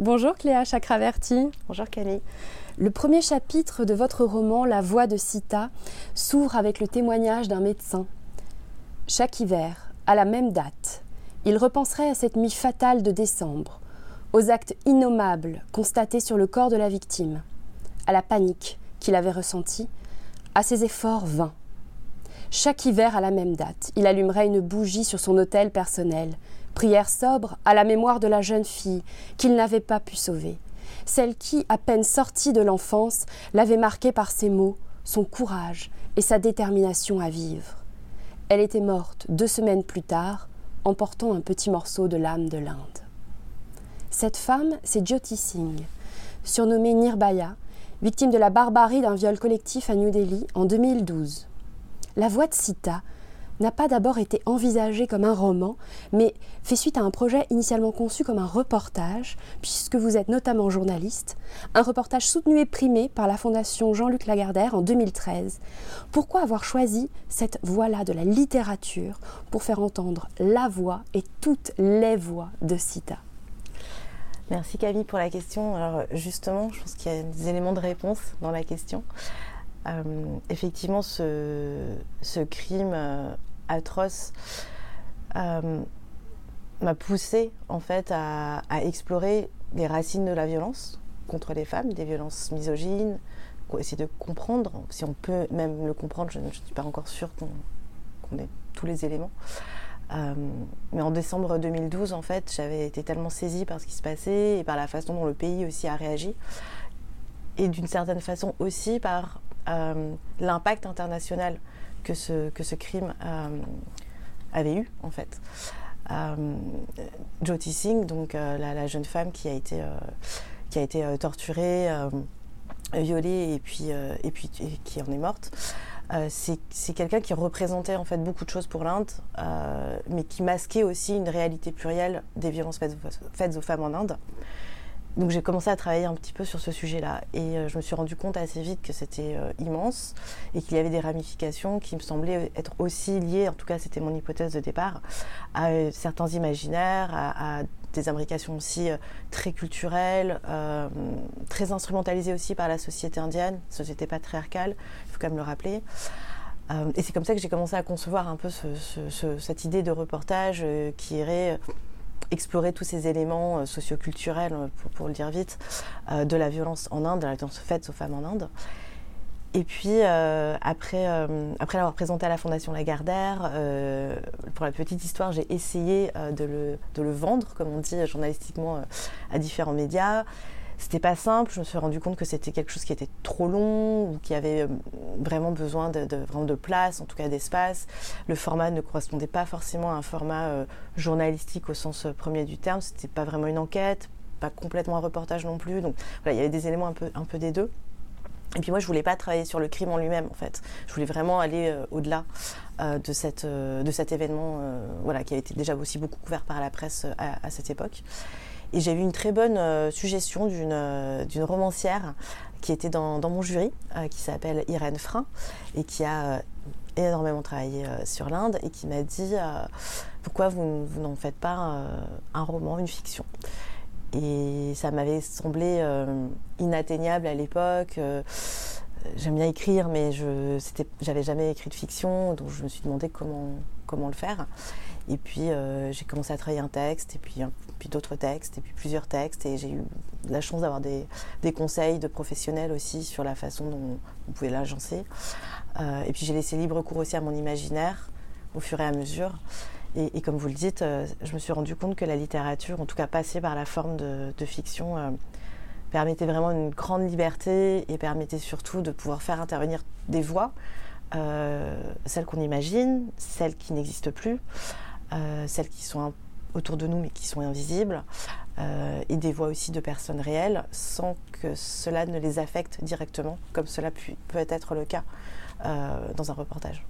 Bonjour Cléa Chakraverti. Bonjour Camille. Le premier chapitre de votre roman La voix de Sita s'ouvre avec le témoignage d'un médecin. Chaque hiver, à la même date, il repenserait à cette nuit fatale de décembre, aux actes innommables constatés sur le corps de la victime, à la panique qu'il avait ressentie, à ses efforts vains. Chaque hiver à la même date, il allumerait une bougie sur son autel personnel, prière sobre à la mémoire de la jeune fille qu'il n'avait pas pu sauver, celle qui, à peine sortie de l'enfance, l'avait marqué par ses mots, son courage et sa détermination à vivre. Elle était morte deux semaines plus tard, emportant un petit morceau de l'âme de l'Inde. Cette femme, c'est Jyoti Singh, surnommée Nirbaya, victime de la barbarie d'un viol collectif à New Delhi en 2012. La voix de Sita n'a pas d'abord été envisagée comme un roman, mais fait suite à un projet initialement conçu comme un reportage, puisque vous êtes notamment journaliste, un reportage soutenu et primé par la Fondation Jean-Luc Lagardère en 2013. Pourquoi avoir choisi cette voix-là de la littérature pour faire entendre la voix et toutes les voix de Sita? Merci Camille pour la question. Alors justement, je pense qu'il y a des éléments de réponse dans la question. Euh, effectivement, ce, crime euh, atroce euh, m'a poussé en fait à, explorer les racines de la violence contre les femmes, des violences misogynes, essayer de comprendre, si on peut même le comprendre, je ne suis pas encore sûre qu'on ait tous les éléments. mais en décembre 2012, en fait, j'avais été tellement saisie par ce qui se passait et par la façon dont le pays aussi a réagi, et d'une certaine façon aussi par euh, l'impact international que ce, que ce crime euh, avait eu, en fait. Euh, Jyoti Singh, donc la, jeune femme qui a été, qui a été torturée, violée et puis, et puis qui en est morte. c'est quelqu'un qui représentait en fait beaucoup de choses pour l'Inde, mais qui masquait aussi une réalité plurielle des violences faites, faites aux femmes en Inde. Donc j'ai commencé à travailler un petit peu sur ce sujet-là et euh, je me suis rendu compte assez vite que c'était euh, immense et qu'il y avait des ramifications qui me semblaient être aussi liées, en tout cas c'était mon hypothèse de départ, à euh, certains imaginaires, à, des imbrications aussi très culturelles, très instrumentalisées aussi par la société indienne, société patriarcale, il faut quand même le rappeler. et c'est comme ça que j'ai commencé à concevoir un peu cette idée de reportage qui irait explorer tous ces éléments euh, socioculturels, euh, pour, pour, le dire vite, euh, de la violence en Inde, de la violence faite aux femmes en Inde. Et puis, après, l'avoir présenté à la Fondation Lagardère, pour la petite histoire, j'ai essayé de le, de, le, vendre, comme on dit journalistiquement, à différents médias. C'était pas simple. Je me suis rendu compte que c'était quelque chose qui était trop long ou qui avait euh, vraiment besoin de, vraiment de place, en tout cas d'espace. Le format ne correspondait pas forcément à un format euh, journalistique au sens euh, premier du terme. C'était pas vraiment une enquête, pas complètement un reportage non plus. Donc voilà, il y avait des éléments un peu, des deux. Et puis moi, je voulais pas travailler sur le crime en lui-même, en fait. Je voulais vraiment aller au-delà de, cet événement, voilà, qui a été déjà aussi beaucoup couvert par la presse à cette époque. Et j'ai eu une très bonne euh, suggestion euh, d'une romancière qui était dans, mon jury, euh, qui s'appelle Irène Frein, et qui a énormément travaillé sur l'Inde, et qui m'a dit pourquoi vous, n'en faites pas un roman, une fiction? Et ça m'avait semblé inatteignable à l'époque. J'aime bien écrire, mais je n'avais jamais écrit de fiction, donc je me suis demandé comment, comment le faire. Et puis j'ai commencé à travailler un texte, et puis puis d'autres textes, et puis plusieurs textes. Et j'ai eu la chance d'avoir des, conseils de professionnels aussi sur la façon dont vous pouvez l'agencer. Euh, et puis j'ai laissé libre cours aussi à mon imaginaire au fur et à mesure. Et, comme vous le dites, euh, je me suis rendu compte que la littérature, en tout cas passée par la forme de, fiction, euh, permettait vraiment une grande liberté et permettait surtout de pouvoir faire intervenir des voix, celles qu'on imagine, celles qui n'existent plus, celles qui sont un autour de nous mais qui sont invisibles, euh, et des voix aussi de personnes réelles sans que cela ne les affecte directement, comme cela peut être le cas euh, dans un reportage.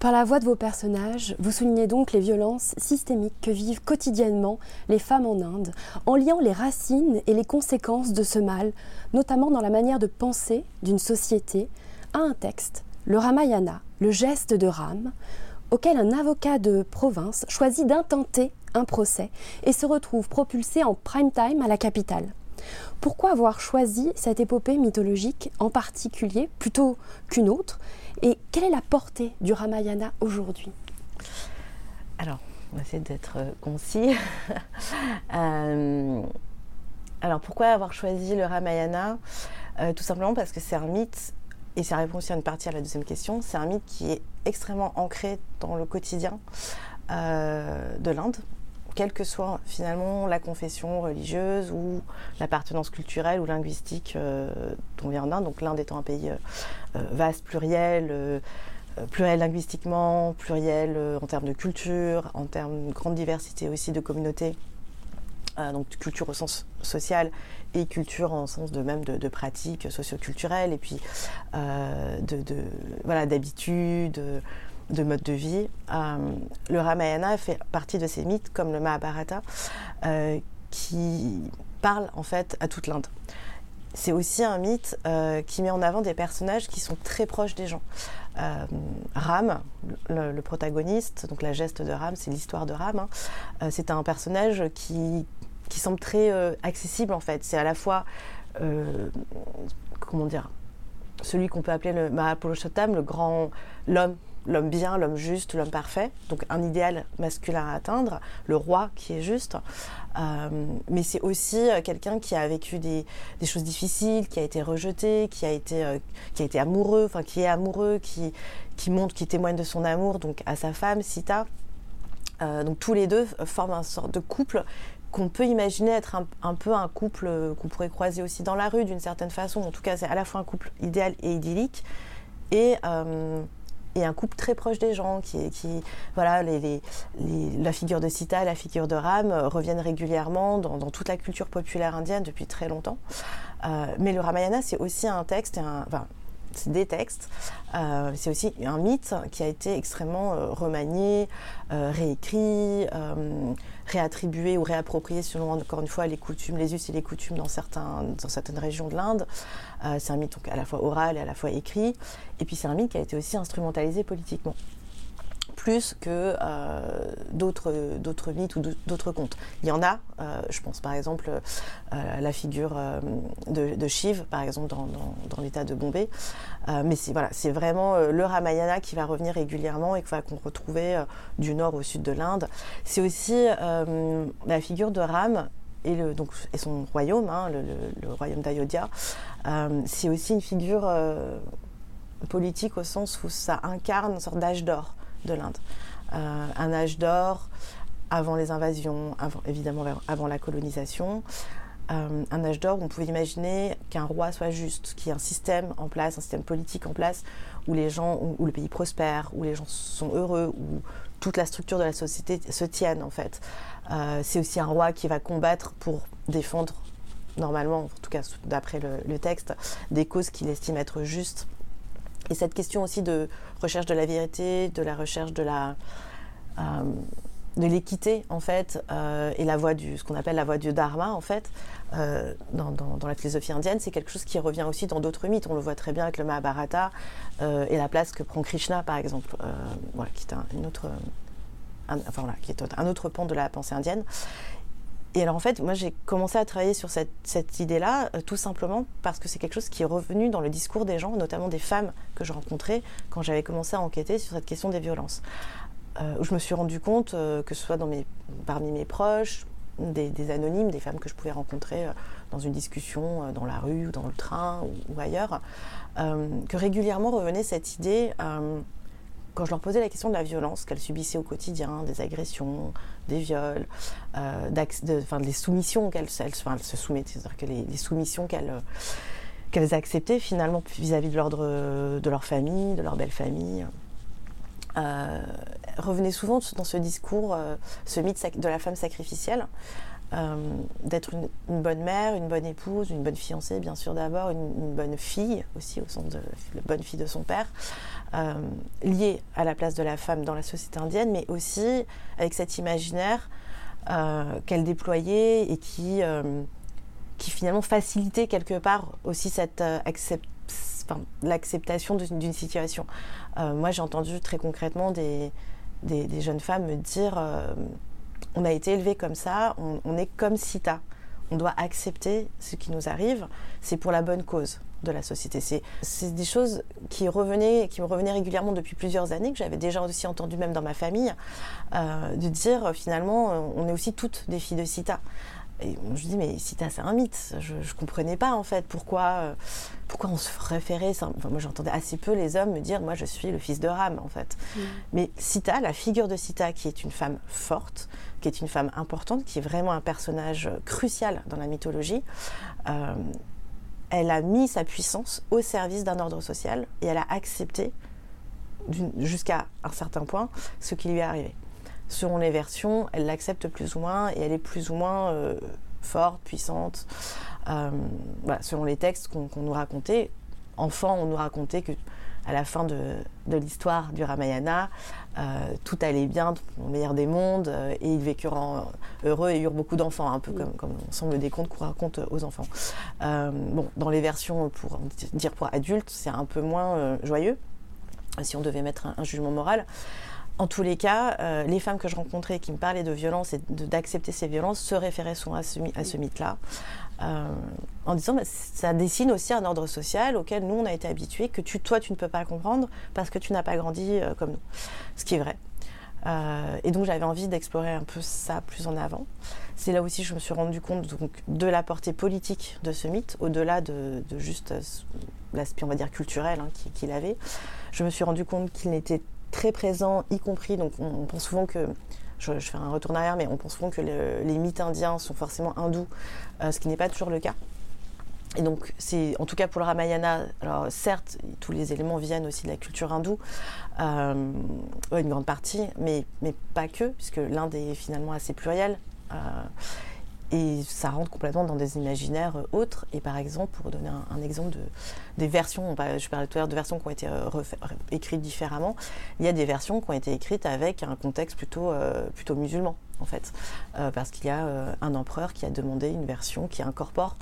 Par la voix de vos personnages, vous soulignez donc les violences systémiques que vivent quotidiennement les femmes en Inde, en liant les racines et les conséquences de ce mal, notamment dans la manière de penser d'une société, à un texte, le Ramayana, le geste de Ram, auquel un avocat de province choisit d'intenter un procès et se retrouve propulsé en prime time à la capitale. Pourquoi avoir choisi cette épopée mythologique en particulier plutôt qu'une autre? Et quelle est la portée du Ramayana aujourd'hui? Alors, on va essayer d'être concis. Euh, alors, pourquoi avoir choisi le Ramayana? Euh, Tout simplement parce que c'est un mythe, et ça répond aussi à une partie à la deuxième question, c'est un mythe qui est extrêmement ancré dans le quotidien euh, de l'Inde, quelle que soit finalement la confession religieuse ou l'appartenance culturelle ou linguistique euh, dont vient l'Inde. Donc l'Inde étant un pays euh, euh, vaste, pluriel, pluriel linguistiquement, pluriel en termes de culture, en termes de grande diversité aussi de communautés. Donc culture au sens social et culture en sens de même de, pratiques socioculturelles et puis de, de, voilà d'habitudes de mode de vie. Euh, le Ramayana fait partie de ces mythes, comme le Mahabharata, euh, qui parle en fait à toute l'Inde. C'est aussi un mythe euh, qui met en avant des personnages qui sont très proches des gens. Ram, le, protagoniste, donc la geste de Ram, c'est l'histoire de Ram. Hein. c'est un personnage qui, semble très accessible en fait. C'est à la fois, celui qu'on peut appeler le Mahapurushotam, le grand, l'homme l'homme bien, l'homme juste, l'homme parfait, donc un idéal masculin à atteindre, le roi qui est juste. Euh, mais c'est aussi euh, quelqu'un qui a vécu des, choses difficiles, qui a été rejeté, qui a été, euh, qui a été amoureux, enfin qui est amoureux, qui, montre, qui témoigne de son amour donc à sa femme, Sita. donc tous les deux forment un sorte de couple qu'on peut imaginer être un, peu un couple qu'on pourrait croiser aussi dans la rue d'une certaine façon. En tout cas, c'est à la fois un couple idéal et idyllique. Et et un couple très proche des gens qui, voilà la figure de Sita la figure de Ram euh, reviennent régulièrement dans, toute la culture populaire indienne depuis très longtemps euh, mais le Ramayana c'est aussi un texte enfin, c'est des textes. Euh, c'est aussi un mythe qui a été extrêmement remanié, réécrit, réattribué ou réapproprié selon encore une fois les coutumes, les us et les coutumes dans certaines régions de l'Inde. Euh, c'est un mythe à la fois oral et à la fois écrit. Et puis c'est un mythe qui a été aussi instrumentalisé politiquement plus que euh, d'autres, mythes ou d'autres contes. Il y en a, euh, je pense par exemple la figure de, Shiv, par exemple dans, l'état de Bombay. mais c'est, vraiment le Ramayana qui va revenir régulièrement et qu'on retrouver du nord au sud de l'Inde. C'est aussi la figure de Ram et, son royaume, hein, le, royaume d'Ayodhya, euh, c'est aussi une figure euh, politique au sens où ça incarne une sorte d'âge d'or de l'Inde. Euh, un âge d'or avant les invasions, évidemment avant la colonisation. un âge d'or où on pouvait imaginer qu'un roi soit juste, qu'il y ait un système en place, un système politique en place, où les gens, où, le pays prospère, où les gens sont heureux, où toute la structure de la société se tienne en fait. Euh, c'est aussi un roi qui va combattre pour défendre, normalement, en tout cas d'après le, texte, des causes qu'il estime être justes. Et cette question aussi de recherche de la vérité, de la recherche de la euh, de l'équité en fait euh, et la voie du ce qu'on appelle la voie du dharma en fait dans, la philosophie indienne c'est quelque chose qui revient aussi dans d'autres mythes on le voit très bien avec le Mahabharata et la place que prend Krishna par exemple voilà qui est un, une autre voilà, qui est un autre pan de la pensée indienne. Et alors en fait, moi j'ai commencé à travailler sur cette, idée-là euh, tout simplement parce que c'est quelque chose qui est revenu dans le discours des gens, notamment des femmes que je rencontrais quand j'avais commencé à enquêter sur cette question des violences. Euh, je me suis rendu compte, euh, que ce soit parmi mes proches, des, anonymes, des femmes que je pouvais rencontrer dans une discussion dans la rue ou dans le train ou ailleurs, que régulièrement revenait cette idée quand je leur posais la question de la violence qu'elles subissaient au quotidien, des agressions, des viols, euh, de, des soumissions qu'elles se soumettaient, c'est-à-dire que les, soumissions qu'elles qu'elles acceptaient finalement vis-à-vis de, l'ordre de leur famille, de leur belle famille, euh, revenait souvent dans ce discours, euh, ce mythe de la femme sacrificielle, euh, d'être une, bonne mère, une bonne épouse, une bonne fiancée, bien sûr d'abord, une, bonne fille aussi, au sens de la bonne fille de son père, euh, liée à la place de la femme dans la société indienne, mais aussi avec cet imaginaire euh, qu'elle déployait et qui, qui finalement facilitait quelque part aussi cette l'acceptation d'une situation. moi, j'ai entendu très concrètement des, des, jeunes femmes me dire on a été élevé comme ça, on, est comme Sita. On doit accepter ce qui nous arrive, c'est pour la bonne cause de la société. C'est des choses qui, revenaient, qui me revenaient régulièrement depuis plusieurs années, que j'avais déjà aussi entendu même dans ma famille, euh, de dire finalement, on est aussi toutes des filles de Sita. Et je dis, mais Sita, c'est un mythe. Je ne comprenais pas, en fait, pourquoi, euh, pourquoi on se référait. Enfin, moi, j'entendais assez peu les hommes me dire, moi, je suis le fils de Ram, en fait. Mm. Mais Sita, la figure de Sita, qui est une femme forte, qui est une femme importante, qui est vraiment un personnage crucial dans la mythologie, euh, elle a mis sa puissance au service d'un ordre social et elle a accepté jusqu'à un certain point ce qui lui est arrivé. Selon les versions, elle l'accepte plus ou moins et elle est plus ou moins euh, forte, puissante. Euh, selon les textes qu'on nous racontait, enfant, on nous racontait que à la fin de, l'histoire du Ramayana, euh, tout allait bien, le meilleur des mondes, euh, et ils vécurent heureux et eurent beaucoup d'enfants, un peu comme, comme semble des contes qu'on raconte aux enfants. Euh, bon, dans les versions pour dire pour adultes, c'est un peu moins joyeux, si on devait mettre un jugement moral. En tous les cas, les femmes que je rencontrais qui me parlaient de violence et d'accepter ces violences se référaient souvent à ce, mythe-là, euh, en disant bah, ça dessine aussi un ordre social auquel nous on a été habitués, que toi tu ne peux pas comprendre parce que tu n'as pas grandi euh, comme nous. Ce qui est vrai. et donc j'avais envie d'explorer un peu ça plus en avant. C'est là aussi que je me suis rendu compte donc, de la portée politique de ce mythe, au-delà de, juste l'aspect, on va dire, culturel hein, qu'il avait. Je me suis rendu compte qu'il n'était très présent, y compris, donc on, pense souvent que, je, fais un retour en arrière, mais on pense souvent que les mythes indiens sont forcément hindous, euh, ce qui n'est pas toujours le cas. Et donc, c'est en tout cas pour le Ramayana, alors certes, tous les éléments viennent aussi de la culture hindoue, euh, une grande partie, mais, mais pas que, puisque l'Inde est finalement assez plurielle. Euh, et ça rentre complètement dans des imaginaires euh, autres. Et par exemple, pour donner un, exemple de, des versions, je parlais tout à l'heure de versions qui ont été euh, écrites différemment, il y a des versions qui ont été écrites avec un contexte plutôt, euh, plutôt musulman, en fait. parce qu'il y a un empereur qui a demandé une version qui incorpore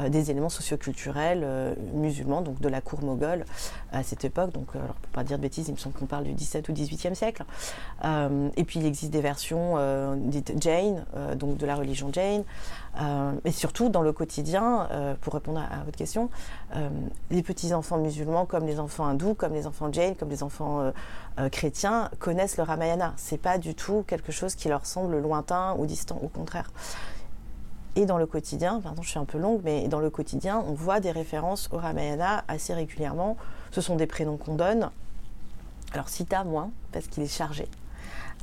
euh, des éléments socioculturels euh, musulmans, donc de la cour moghole à cette époque. Donc, euh, alors pour pas dire de bêtises, il me semble qu'on parle du 17 ou 18e siècle. et puis il existe des versions dites Jain, donc de la religion Jain. et surtout dans le quotidien, pour répondre à, votre question, les petits enfants musulmans, comme les enfants hindous, comme les enfants Jain, comme les enfants chrétiens, connaissent le Ramayana. C'est pas du tout quelque chose qui leur semble lointain ou distant, au contraire. Et dans le quotidien, pardon, je suis un peu longue, mais dans le quotidien, on voit des références au Ramayana assez régulièrement. Ce sont des prénoms qu'on donne. Alors Sita moins, parce qu'il est chargé.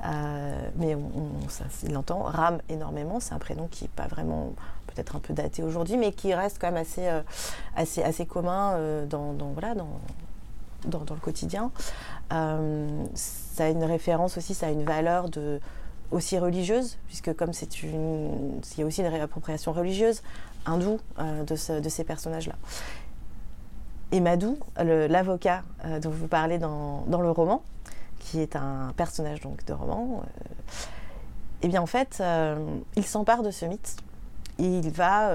Euh, mais on, l'entend. Ram énormément, c'est un prénom qui n'est pas vraiment, peut-être un peu daté aujourd'hui, mais qui reste quand même assez, euh, assez, assez commun euh, dans, voilà, dans, dans, le quotidien. ça a une référence aussi, ça a une valeur de, aussi religieuse, puisque comme c'est une, il y a aussi une réappropriation religieuse hindoue euh, de, de, ces personnages-là. Et Madou, l'avocat euh, dont vous parlez dans, dans, le roman, qui est un personnage donc de roman, euh, eh bien en fait, il s'empare de ce mythe et il va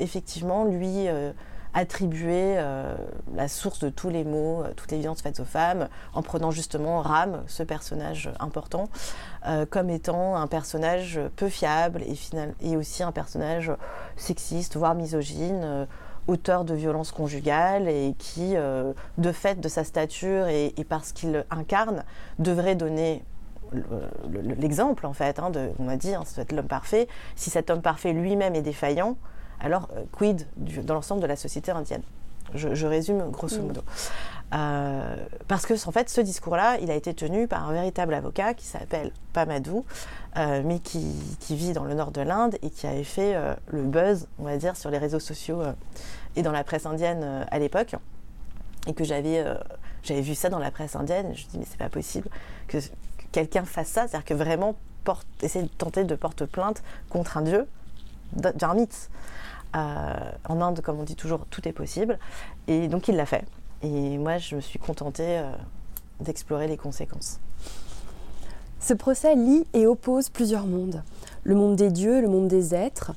effectivement lui attribuer euh, la source de tous les maux, euh, toutes les violences faites aux femmes, en prenant justement Ram, ce personnage important, euh, comme étant un personnage peu fiable et, aussi un personnage sexiste, voire misogyne auteur de violences conjugales et qui, de fait de sa stature et, parce qu'il incarne, devrait donner l'exemple en fait. Hein, on a dit, hein, ça être l'homme parfait. Si cet homme parfait lui-même est défaillant, alors euh, quid dans l'ensemble de la société indienne? Je, résume grosso mm. modo. Euh, parce que en fait, ce discours-là, il a été tenu par un véritable avocat qui s'appelle Pamadou, euh, mais qui, vit dans le nord de l'Inde et qui avait fait le buzz, on va dire, sur les réseaux sociaux et dans la presse indienne à l'époque. Et que j'avais j'avais vu ça dans la presse indienne. je me dis mais c'est pas possible que, quelqu'un fasse ça, c'est-à-dire que vraiment porte, essayer de tenter de porter plainte contre un dieu d'un mythe. En Inde, comme on dit toujours, tout est possible. Et donc il l'a fait. Et moi, je me suis contentée euh, d'explorer les conséquences. Ce procès lie et oppose plusieurs mondes. Le monde des dieux, le monde des êtres,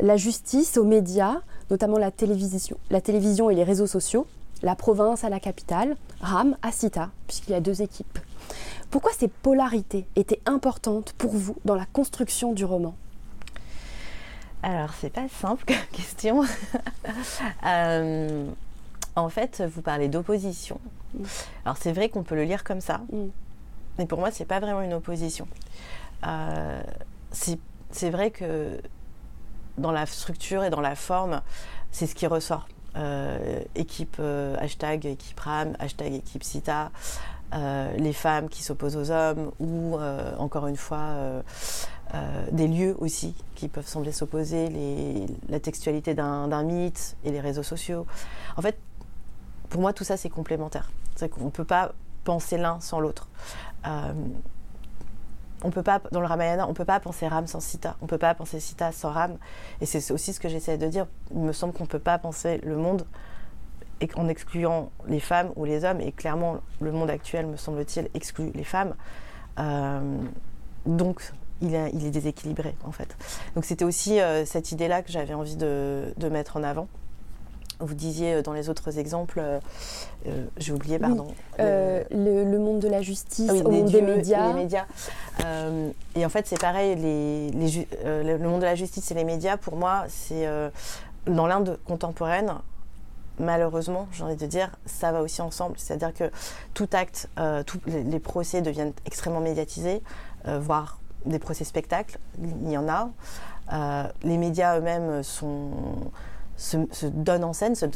la justice aux médias, notamment la télévision, la télévision et les réseaux sociaux, la province à la capitale, Ram à Sita, puisqu'il y a deux équipes. Pourquoi ces polarités étaient importantes pour vous dans la construction du roman? Alors, c'est pas simple comme question. Euh, en fait, vous parlez d'opposition. Mm. Alors, c'est vrai qu'on peut le lire comme ça, mm. mais pour moi, c'est pas vraiment une opposition. Euh, c'est vrai que dans la structure et dans la forme, c'est ce qui ressort. Euh, équipe hashtag équipe RAM, hashtag équipe CITA, les femmes qui s'opposent aux hommes ou encore une fois des lieux aussi qui peuvent sembler s'opposer, la textualité d'un mythe et les réseaux sociaux. En fait, pour moi, tout ça c'est complémentaire. C'est qu'on ne peut pas penser l'un sans l'autre on peut pas, dans le Ramayana, on ne peut pas penser Ram sans Sita. On ne peut pas penser Sita sans Ram. Et c'est aussi ce que j'essaie de dire. Il me semble qu'on ne peut pas penser le monde en excluant les femmes ou les hommes. Et clairement, le monde actuel, me semble-t-il, exclut les femmes. Euh, donc, il, est déséquilibré, en fait. Donc, c'était aussi euh, cette idée-là que j'avais envie de, mettre en avant. Vous disiez euh, dans les autres exemples, euh, euh, j'ai oublié, pardon. le, monde de la justice, ah monde des médias. Et, les médias. et en fait, c'est pareil, les, le monde de la justice et les médias, pour moi, c'est dans l'Inde contemporaine, malheureusement, j'ai envie de dire, ça va aussi ensemble. C'est-à-dire que tout acte, tous les, procès deviennent extrêmement médiatisés, voire des procès spectacles, il y en a. les médias eux-mêmes se, donnent en scène, se,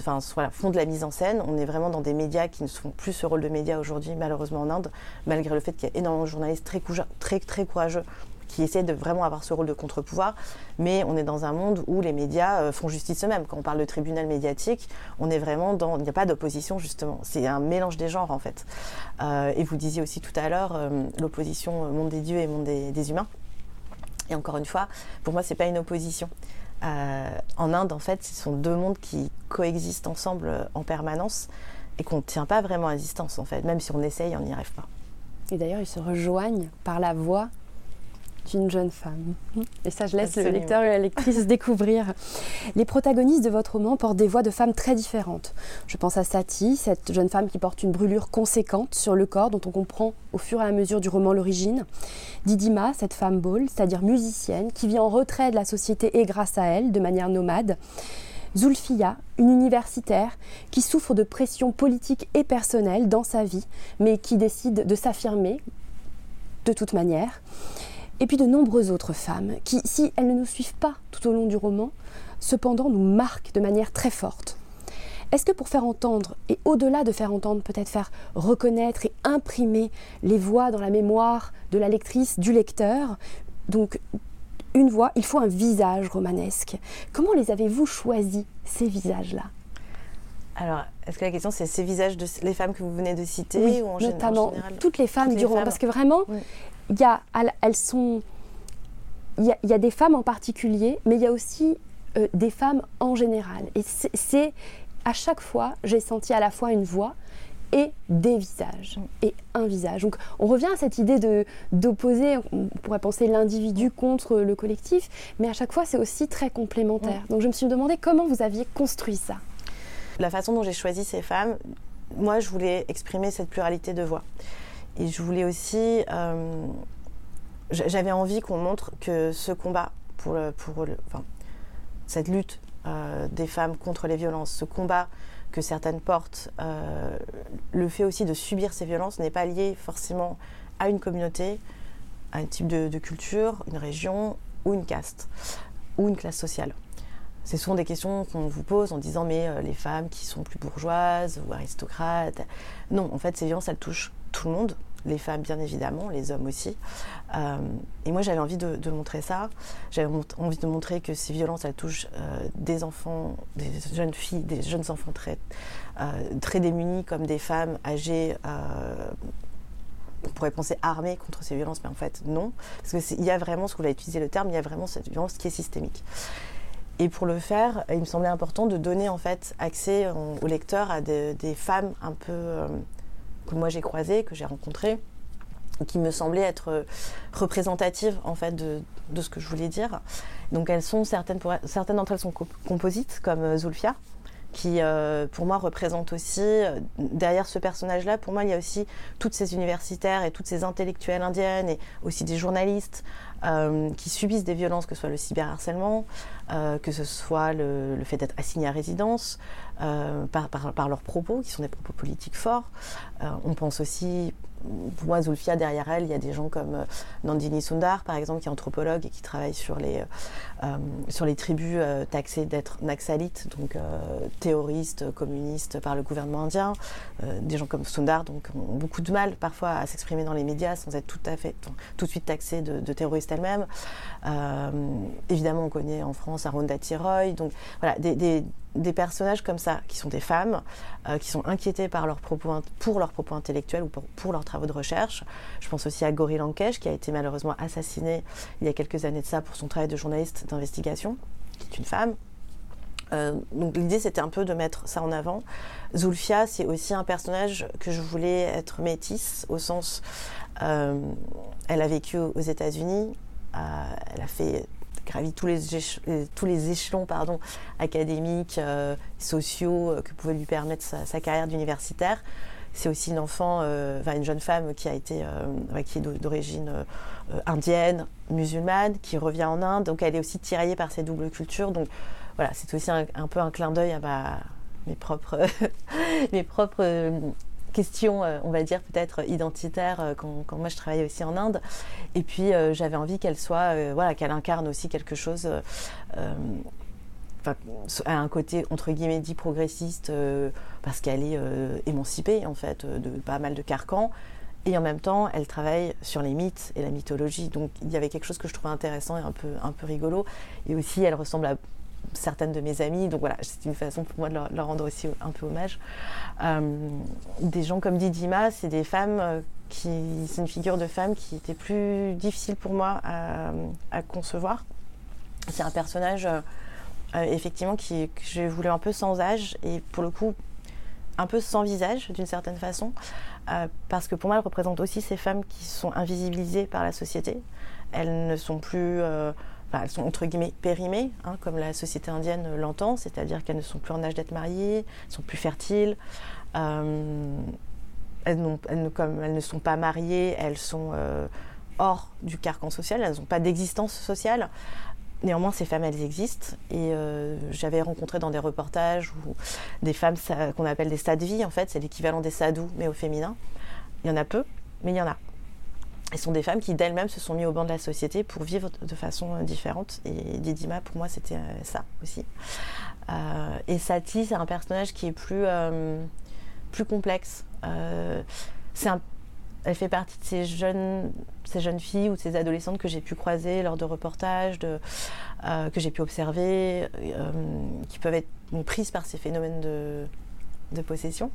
font de la mise en scène. On est vraiment dans des médias qui ne font plus ce rôle de médias aujourd'hui, malheureusement en Inde, malgré le fait qu'il y a énormément de journalistes très courageux qui essaient de vraiment avoir ce rôle de contre-pouvoir. Mais on est dans un monde où les médias euh, font justice eux-mêmes. Quand on parle de tribunal médiatique, on est vraiment dans. Il n'y a pas d'opposition, justement. C'est un mélange des genres, en fait. Euh, et vous disiez aussi tout à l'heure euh, l'opposition monde des dieux et monde des, humains. Et encore une fois, pour moi, ce n'est pas une opposition. En Inde, en fait, ce sont deux mondes qui coexistent ensemble en permanence et qu'on ne tient pas vraiment à distance, en fait. Même si on essaye, on n'y arrive pas. Et d'ailleurs, ils se rejoignent par la voix d'une jeune femme. Et ça, je laisse le lecteur et la lectrice découvrir. Les protagonistes de votre roman portent des voix de femmes très différentes. Je pense à Sati, cette jeune femme qui porte une brûlure conséquente sur le corps dont on comprend au fur et à mesure du roman l'origine. Didima, cette femme ball, c'est-à-dire musicienne, qui vit en retrait de la société et grâce à elle, de manière nomade. Zulfia, une universitaire qui souffre de pression politique et personnelle dans sa vie, mais qui décide de s'affirmer de toute manière et puis de nombreuses autres femmes qui, si elles ne nous suivent pas tout au long du roman, cependant nous marquent de manière très forte. Est-ce que pour faire entendre, et au-delà de faire entendre, peut-être faire reconnaître et imprimer les voix dans la mémoire de la lectrice, du lecteur, donc une voix, il faut un visage romanesque. Comment les avez-vous choisis, ces visages-là? Alors, est-ce que la question c'est ces visages de les femmes que vous venez de citer ou en, notamment général toutes les femmes du roman, parce que vraiment, y a, elles sont, il y, a, des femmes en particulier, mais il y a aussi euh, des femmes en général. Et c'est à chaque fois, j'ai senti à la fois une voix et des visages et un visage. Donc on revient à cette idée de d'opposer, on pourrait penser l'individu contre le collectif, mais à chaque fois c'est aussi très complémentaire. Donc je me suis demandé comment vous aviez construit ça. La façon dont j'ai choisi ces femmes, moi je voulais exprimer cette pluralité de voix. Et je voulais aussi. Euh, j'avais envie qu'on montre que ce combat pour, cette lutte euh, des femmes contre les violences, ce combat que certaines portent, euh, le fait aussi de subir ces violences n'est pas lié forcément à une communauté, à un type de culture, une région ou une caste ou une classe sociale. Ce sont des questions qu'on vous pose en disant mais les femmes qui sont plus bourgeoises ou aristocrates. Non, en fait, ces violences, elles touchent tout le monde, les femmes bien évidemment, les hommes aussi. Euh, et moi j'avais envie de, montrer ça. J'avais envie de montrer que ces violences elles touchent euh, des enfants, des jeunes filles, des jeunes enfants très, euh, très démunis comme des femmes âgées. on pourrait penser armées contre ces violences, mais en fait non. Parce qu'il y a vraiment, ce que vous avez utilisé le terme, il y a vraiment cette violence qui est systémique. Et pour le faire, il me semblait important de donner en fait accès au lecteur à des femmes un peu que moi j'ai croisées, que j'ai rencontrées, qui me semblaient être euh, représentatives en fait de, ce que je voulais dire. Donc elles sont certaines, certaines d'entre elles sont composites comme euh, Zulfia, qui, euh, pour moi, représente aussi, derrière ce personnage-là, pour moi, il y a aussi toutes ces universitaires et toutes ces intellectuelles indiennes et aussi des journalistes qui subissent des violences, que ce soit le cyberharcèlement, que ce soit le, fait d'être assigné à résidence, par, par, leurs propos, qui sont des propos politiques forts. on pense aussi pour moi, Zulfia, derrière elle, il y a des gens comme euh, Nandini Sundar, par exemple, qui est anthropologue et qui travaille sur les, euh, euh, sur les tribus taxées d'être naxalites, donc terroristes, communistes par le gouvernement indien. des gens comme Sundar donc, ont beaucoup de mal parfois à s'exprimer dans les médias sans être tout à fait, tout de suite taxés de, terroristes elles-mêmes. évidemment, on connaît en France Arundhati Roy. Donc voilà, des personnages comme ça, qui sont des femmes, euh, qui sont inquiétées par leurs propos, pour leurs propos intellectuels ou pour, leurs travaux de recherche. Je pense aussi à Gori Lankesh, qui a été malheureusement assassinée il y a quelques années de ça pour son travail de journaliste d'investigation, qui est une femme. Euh, donc l'idée c'était un peu de mettre ça en avant. Zulfia, c'est aussi un personnage que je voulais être métisse, au sens, euh, elle a vécu aux États-Unis, elle a fait gravi tous les, euh, tous les échelons pardon, académiques, euh, sociaux euh, que pouvait lui permettre sa, carrière d'universitaire. C'est aussi une enfant, une jeune femme qui a été, qui est d'origine indienne, musulmane, qui revient en Inde. Donc elle est aussi tiraillée par ces doubles cultures. Donc voilà, c'est aussi un, peu un clin d'œil à mes propres, mes propres question, euh, on va dire peut-être identitaire, euh, quand, moi je travaillais aussi en Inde. Et puis euh, j'avais envie qu'elle soit, voilà, qu'elle incarne aussi quelque chose. à un côté entre guillemets dit progressiste parce qu'elle est émancipée en fait de pas mal de carcans et en même temps elle travaille sur les mythes et la mythologie donc il y avait quelque chose que je trouvais intéressant et un peu un peu rigolo et aussi elle ressemble à certaines de mes amies. Donc voilà, c'est une façon pour moi de leur, rendre aussi un peu hommage. Euh, des gens comme Didima, c'est des femmes euh, qui. C'est une figure de femme qui était plus difficile pour moi à, concevoir. C'est un personnage, euh, effectivement, qui, que j'ai voulu un peu sans âge et pour le coup, un peu sans visage d'une certaine façon. parce que pour moi, elle représente aussi ces femmes qui sont invisibilisées par la société. Elles ne sont plus elles sont entre guillemets périmées, hein, comme la société indienne l'entend, c'est-à-dire qu'elles ne sont plus en âge d'être mariées, elles sont plus fertiles. Euh, elles, comme elles ne sont pas mariées, elles sont euh, hors du carcan social, elles n'ont pas d'existence sociale. Néanmoins, ces femmes, elles existent. Et euh, j'avais rencontré dans des reportages où des femmes qu'on appelle des sadhvis, en fait, c'est l'équivalent des sadhus, mais au féminin. Il y en a peu, mais il y en a. Ce sont des femmes qui d'elles-mêmes se sont mises au banc de la société pour vivre de façon euh, différente. Et Didima, pour moi, c'était euh, ça aussi. Euh, et Sati, c'est un personnage qui est plus, plus complexe. c'est elle fait partie de ces jeunes, ces jeunes filles ou ces adolescentes que j'ai pu croiser lors de reportages, de, que j'ai pu observer, qui peuvent être prises par ces phénomènes de, de possession.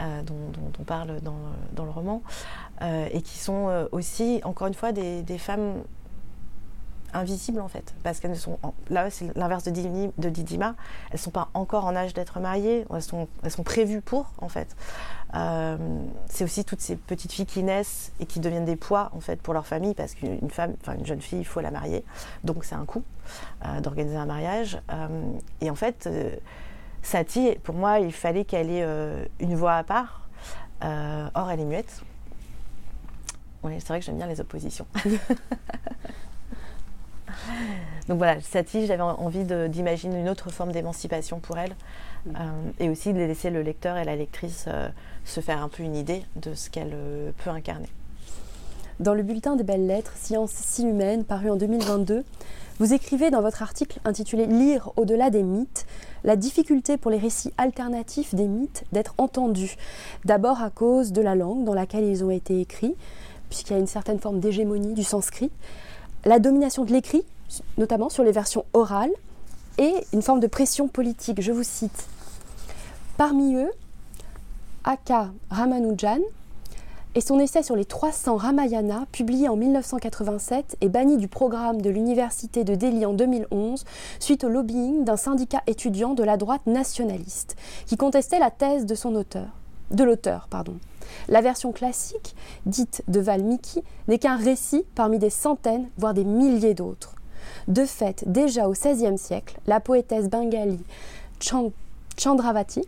Euh, dont, on parle dans, le roman, euh, et qui sont euh, aussi, encore une fois, des, femmes invisibles en fait, parce qu'elles ne sont, là c'est l'inverse de, Didima, elles ne sont pas encore en âge d'être mariées, elles sont, elles sont prévues pour en fait. c'est aussi toutes ces petites filles qui naissent et qui deviennent des poids en fait pour leur famille, parce qu'une femme, enfin une jeune fille, il faut la marier, donc c'est un coût d'organiser un mariage. et en fait, Satie, pour moi, il fallait qu'elle ait euh, une voix à part. Euh, or, elle est muette. Oui, c'est vrai que j'aime bien les oppositions. Donc voilà, Satie, j'avais envie d'imaginer une autre forme d'émancipation pour elle. Euh, et aussi de laisser le lecteur et la lectrice se faire un peu une idée de ce qu'elle peut incarner. Dans le bulletin des belles lettres, Sciences si humaines, paru en 2022, vous écrivez dans votre article intitulé Lire au-delà des mythes la difficulté pour les récits alternatifs des mythes d'être entendus. D'abord à cause de la langue dans laquelle ils ont été écrits, puisqu'il y a une certaine forme d'hégémonie du sanskrit, la domination de l'écrit, notamment sur les versions orales, et une forme de pression politique. Je vous cite. Parmi eux, Aka Ramanujan et son essai sur les 300 Ramayana, publié en 1987 et banni du programme de l'Université de Delhi en 2011 suite au lobbying d'un syndicat étudiant de la droite nationaliste qui contestait la thèse de l'auteur. La version classique, dite de Valmiki, n'est qu'un récit parmi des centaines, voire des milliers d'autres. De fait, déjà au XVIe siècle, la poétesse bengali Chandravati,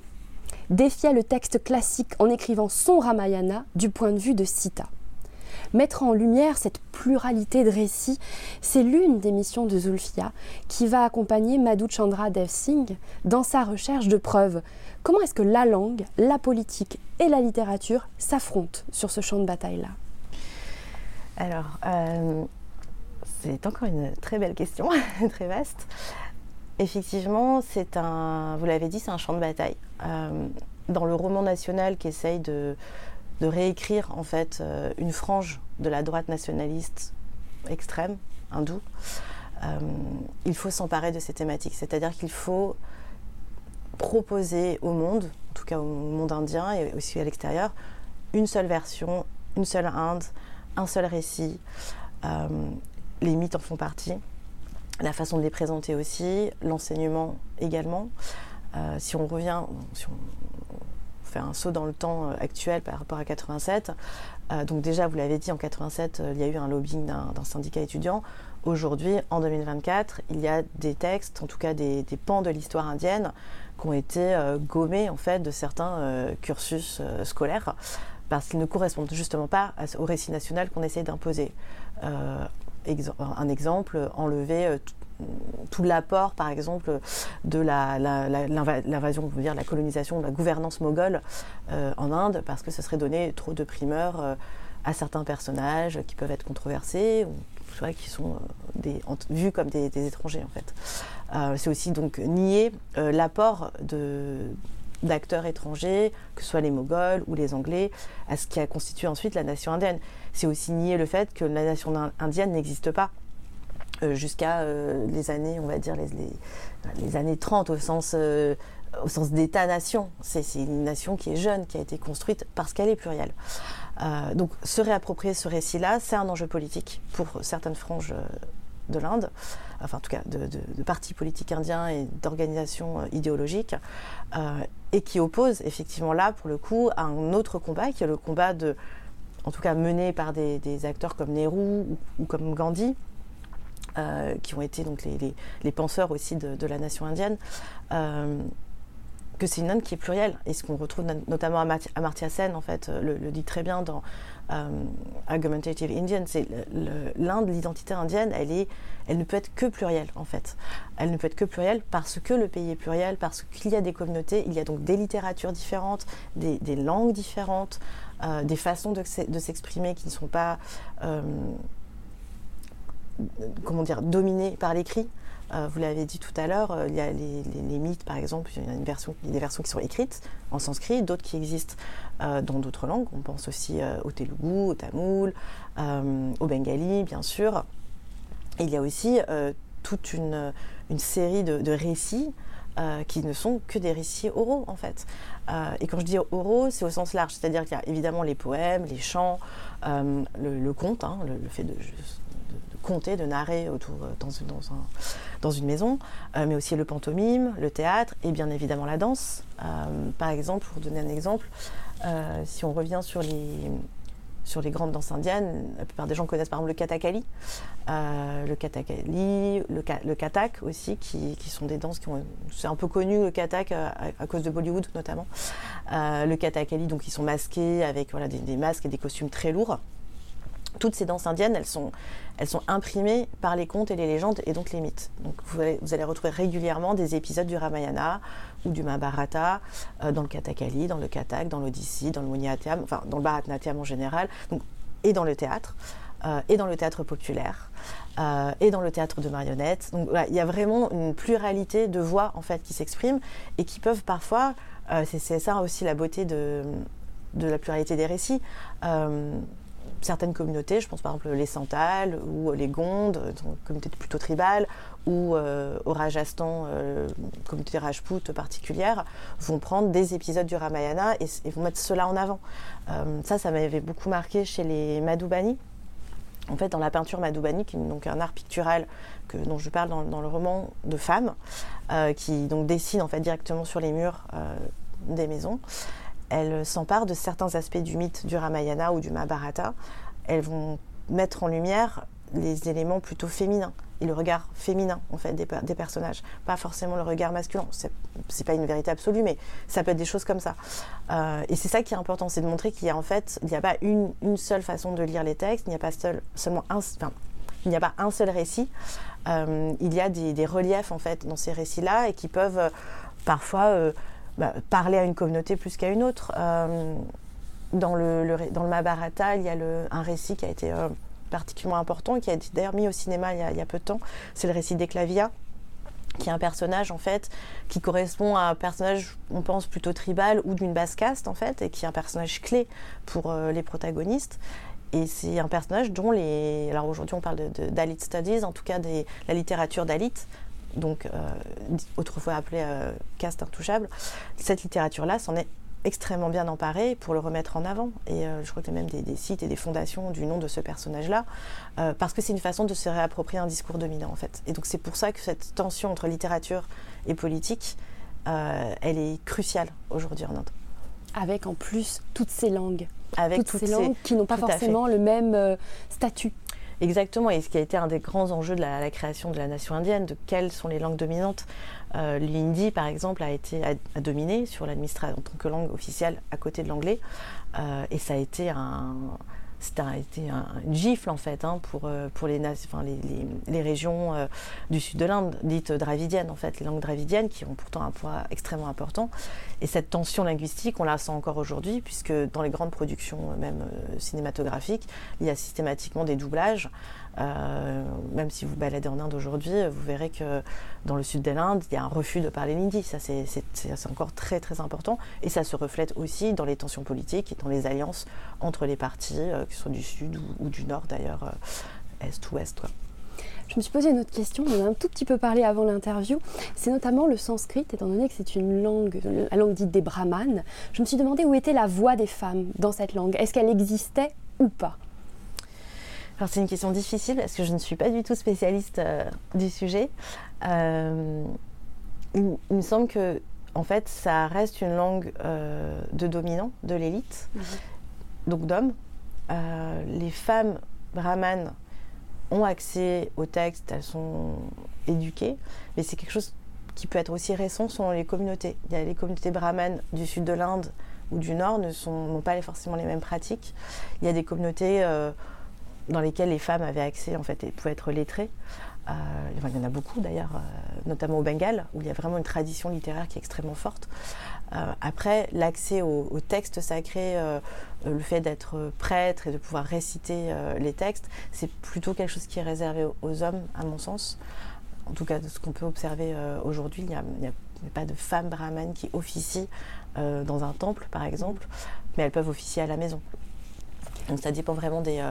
défiait le texte classique en écrivant son Ramayana du point de vue de Sita. Mettre en lumière cette pluralité de récits, c'est l'une des missions de Zulfia qui va accompagner Madhu Chandra Dev Singh dans sa recherche de preuves. Comment est-ce que la langue, la politique et la littérature s'affrontent sur ce champ de bataille-là? Alors, euh, c'est encore une très belle question, très vaste. Effectivement, vous l'avez dit, c'est un champ de bataille. Euh, dans le roman national qui essaye de, réécrire en fait euh, une frange de la droite nationaliste extrême, hindoue, euh, il faut s'emparer de ces thématiques. C'est-à-dire qu'il faut proposer au monde, en tout cas au monde indien et aussi à l'extérieur, une seule version, une seule Inde, un seul récit. Les mythes en font partie, la façon de les présenter aussi, l'enseignement également. Si on revient, si on, fait un saut dans le temps euh, actuel par rapport à 87. Euh, donc déjà, vous l'avez dit, en 87, euh, il y a eu un lobbying d'un syndicat étudiant. Aujourd'hui, en 2024, il y a des textes, en tout cas des, pans de l'histoire indienne, qui ont été gommés en fait de certains cursus scolaires parce qu'ils ne correspondent justement pas au récit national qu'on essaie d'imposer. un exemple, enlever tout l'apport, par exemple, de l'invasion, la, dire la colonisation, de la gouvernance moghole euh, en Inde, parce que ce serait donner trop de primeurs euh, à certains personnages qui peuvent être controversés, ou qui sont euh, vus comme des, étrangers, en fait. C'est aussi donc nier l'apport d'acteurs étrangers, que ce soit les Moghols ou les Anglais, à ce qui a constitué ensuite la nation indienne. C'est aussi nier le fait que la nation indienne n'existe pas jusqu'à euh, les années, on va dire, les, les, années 30 au sens, euh, au sens d'État-nation. C'est une nation qui est jeune, qui a été construite parce qu'elle est plurielle. donc se réapproprier ce récit-là, c'est un enjeu politique pour certaines franges de l'Inde, enfin en tout cas de, de, partis politiques indiens et d'organisations idéologiques, et qui oppose effectivement là, pour le coup, à un autre combat, qui est le combat de, en tout cas mené par des, des acteurs comme Nehru ou comme Gandhi, euh, qui ont été donc les, penseurs aussi de, la nation indienne, euh, que c'est une Inde qui est plurielle. Et ce qu'on retrouve notamment à Amartya Sen, en fait, le, dit très bien dans euh, Argumentative Indian, c'est l'Inde, l'identité indienne, elle, est, elle ne peut être que plurielle, en fait. Elle ne peut être que plurielle parce que le pays est pluriel, parce qu'il y a des communautés, il y a donc des littératures différentes, des, langues différentes, des façons de s'exprimer qui ne sont pas comment dire, dominé par l'écrit. Euh, vous l'avez dit tout à l'heure, euh, il y a les, mythes, par exemple, il y a des versions qui sont écrites en sanskrit, d'autres qui existent euh, dans d'autres langues. On pense aussi au telugu, au tamoul, au bengali, bien sûr. Il y a aussi toute une, série de, récits qui ne sont que des récits oraux, en fait. et quand je dis oraux, c'est au sens large, c'est-à-dire qu'il y a évidemment les poèmes, les chants, le, conte, hein, le, fait de compter, de narrer autour, euh, dans, une, dans, un, dans une maison, euh, mais aussi le pantomime, le théâtre et bien évidemment la danse. Euh, par exemple, pour donner un exemple, si on revient sur les, sur les grandes danses indiennes, la plupart des gens connaissent par exemple le kathakali, le kathakali, le, le kathak aussi, qui, qui, sont des danses qui ont, c'est un peu connu le kathak à, cause de Bollywood notamment. le kathakali, donc ils sont masqués avec voilà, des masques et des costumes très lourds toutes ces danses indiennes, elles sont, imprimées par les contes et les légendes et donc les mythes. Donc vous allez, retrouver régulièrement des épisodes du Ramayana ou du Mahabharata euh, dans le Kathakali, dans le Kathak, dans l'Odyssée, dans le Muniatyam, enfin dans le Bharatnatyam en général, et dans le théâtre, euh, et dans le théâtre populaire, euh, et dans le théâtre de marionnettes. Donc il y a vraiment une pluralité de voix en fait qui s'expriment et qui peuvent parfois, c'est ça aussi la beauté de la pluralité des récits certaines communautés, je pense par exemple les Santales ou les Gondes, communauté plutôt tribale, ou euh, au Rajasthan, euh, communauté Rajput particulière, vont prendre des épisodes du Ramayana et, vont mettre cela en avant. Euh, ça, ça m'avait beaucoup marqué chez les Madhubani. En fait, dans la peinture Madhubani, qui est donc un art pictural que, dont je parle dans, le roman de femmes, qui donc dessine en fait directement sur les murs des maisons elles s'emparent de certains aspects du mythe du Ramayana ou du Mahabharata. Elles vont mettre en lumière les éléments plutôt féminins et le regard féminin en fait des, personnages, pas forcément le regard masculin. C'est pas une vérité absolue, mais ça peut être des choses comme ça. Euh, et c'est ça qui est important, c'est de montrer qu'il y a en fait, il n'y a pas une, seule façon de lire les textes, il n'y a pas seul, seulement un, il n'y a pas un seul récit. Euh, il y a des, reliefs en fait dans ces récits-là et qui peuvent euh, parfois bah, parler à une communauté plus qu'à une autre. Euh, dans le, le, dans le il y a un récit qui a été particulièrement important qui a été d'ailleurs mis au cinéma il y a, peu de temps. C'est le récit d'Eclavia qui est un personnage en fait qui correspond à un personnage on pense plutôt tribal ou d'une basse caste en fait et qui est un personnage clé pour euh, les protagonistes et c'est un personnage dont les alors aujourd'hui on parle de, de, Dalit Studies en tout cas des, la littérature Dalit donc euh, autrefois appelée euh, caste intouchable cette littérature là c'en est extrêmement bien emparé pour le remettre en avant. Et euh, je crois qu'il y a même des, des, sites et des fondations du nom de ce personnage-là, euh, parce que c'est une façon de se réapproprier un discours dominant, en fait. Et donc c'est pour ça que cette tension entre littérature et politique, euh, elle est cruciale aujourd'hui en Inde. Avec en plus toutes ces langues. Avec toutes, toutes ces langues ces... qui n'ont pas forcément le même statut. Exactement, et ce qui a été un des grands enjeux de la, création de la nation indienne, de quelles sont les langues dominantes. Euh, L'hindi, par exemple, a été a dominé sur l'administration en tant que langue officielle à côté de l'anglais, euh, et ça a été un c'était un, une gifle en fait hein, pour, euh, pour les, régions euh, du sud de l'Inde, dites dravidiennes en fait, les langues dravidiennes qui ont pourtant un poids extrêmement important. Et cette tension linguistique, on la sent encore aujourd'hui, puisque dans les grandes productions, même euh, cinématographiques, il y a systématiquement des doublages. Euh, même si vous baladez en Inde aujourd'hui, vous verrez que dans le sud de l'Inde, il y a un refus de parler l'hindi. Ça, c'est encore très très important. Et ça se reflète aussi dans les tensions politiques et dans les alliances entre les partis, euh, que ce soit du sud ou, ou du nord d'ailleurs, euh, est ou ouest. Quoi. Je me suis posé une autre question, on en a un tout petit peu parlé avant l'interview. C'est notamment le sanskrit, étant donné que c'est une langue, la langue dite des brahmanes. Je me suis demandé où était la voix des femmes dans cette langue. Est-ce qu'elle existait ou pas? Alors c'est une question difficile parce que je ne suis pas du tout spécialiste euh, du sujet. Euh, il, il, me semble que en fait ça reste une langue euh, de dominant, de l'élite, mmh. donc d'hommes. Les femmes brahmanes ont accès au texte, elles sont éduquées, mais c'est quelque chose qui peut être aussi récent selon les communautés. Il y a les communautés brahmanes du sud de l'Inde ou du nord n'ont pas forcément les mêmes pratiques. Il y a des communautés dans lesquelles les femmes avaient accès en fait et pouvaient être lettrées. Euh, il y en a beaucoup d'ailleurs, euh, notamment au Bengale, où il y a vraiment une tradition littéraire qui est extrêmement forte. Euh, après, l'accès au, au, texte sacré, euh, le fait d'être prêtre et de pouvoir réciter les textes, c'est plutôt quelque chose qui est réservé aux, aux, hommes, à mon sens. En tout cas, de ce qu'on peut observer aujourd'hui, il n'y a, a, pas de femmes brahmanes qui officient dans un temple, par exemple, mais elles peuvent officier à la maison. Donc ça dépend vraiment des,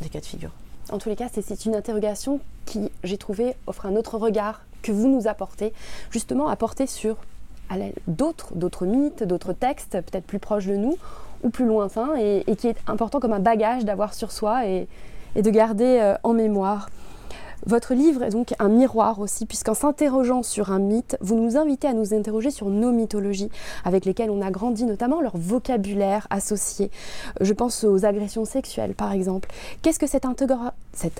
des cas de figure. En tous les cas, c'est une interrogation qui, j'ai trouvé, offre un autre regard que vous nous apportez, justement porter sur d'autres, d'autres mythes, d'autres textes, peut-être plus proches de nous ou plus lointains, et, qui est important comme un bagage d'avoir sur soi et, et de garder euh, en mémoire. Votre livre est donc un miroir aussi, puisqu'en s'interrogeant sur un mythe, vous nous invitez à nous interroger sur nos mythologies, avec lesquelles on a grandi, notamment leur vocabulaire associé. Je pense aux agressions sexuelles, par exemple. Qu'est-ce que cette,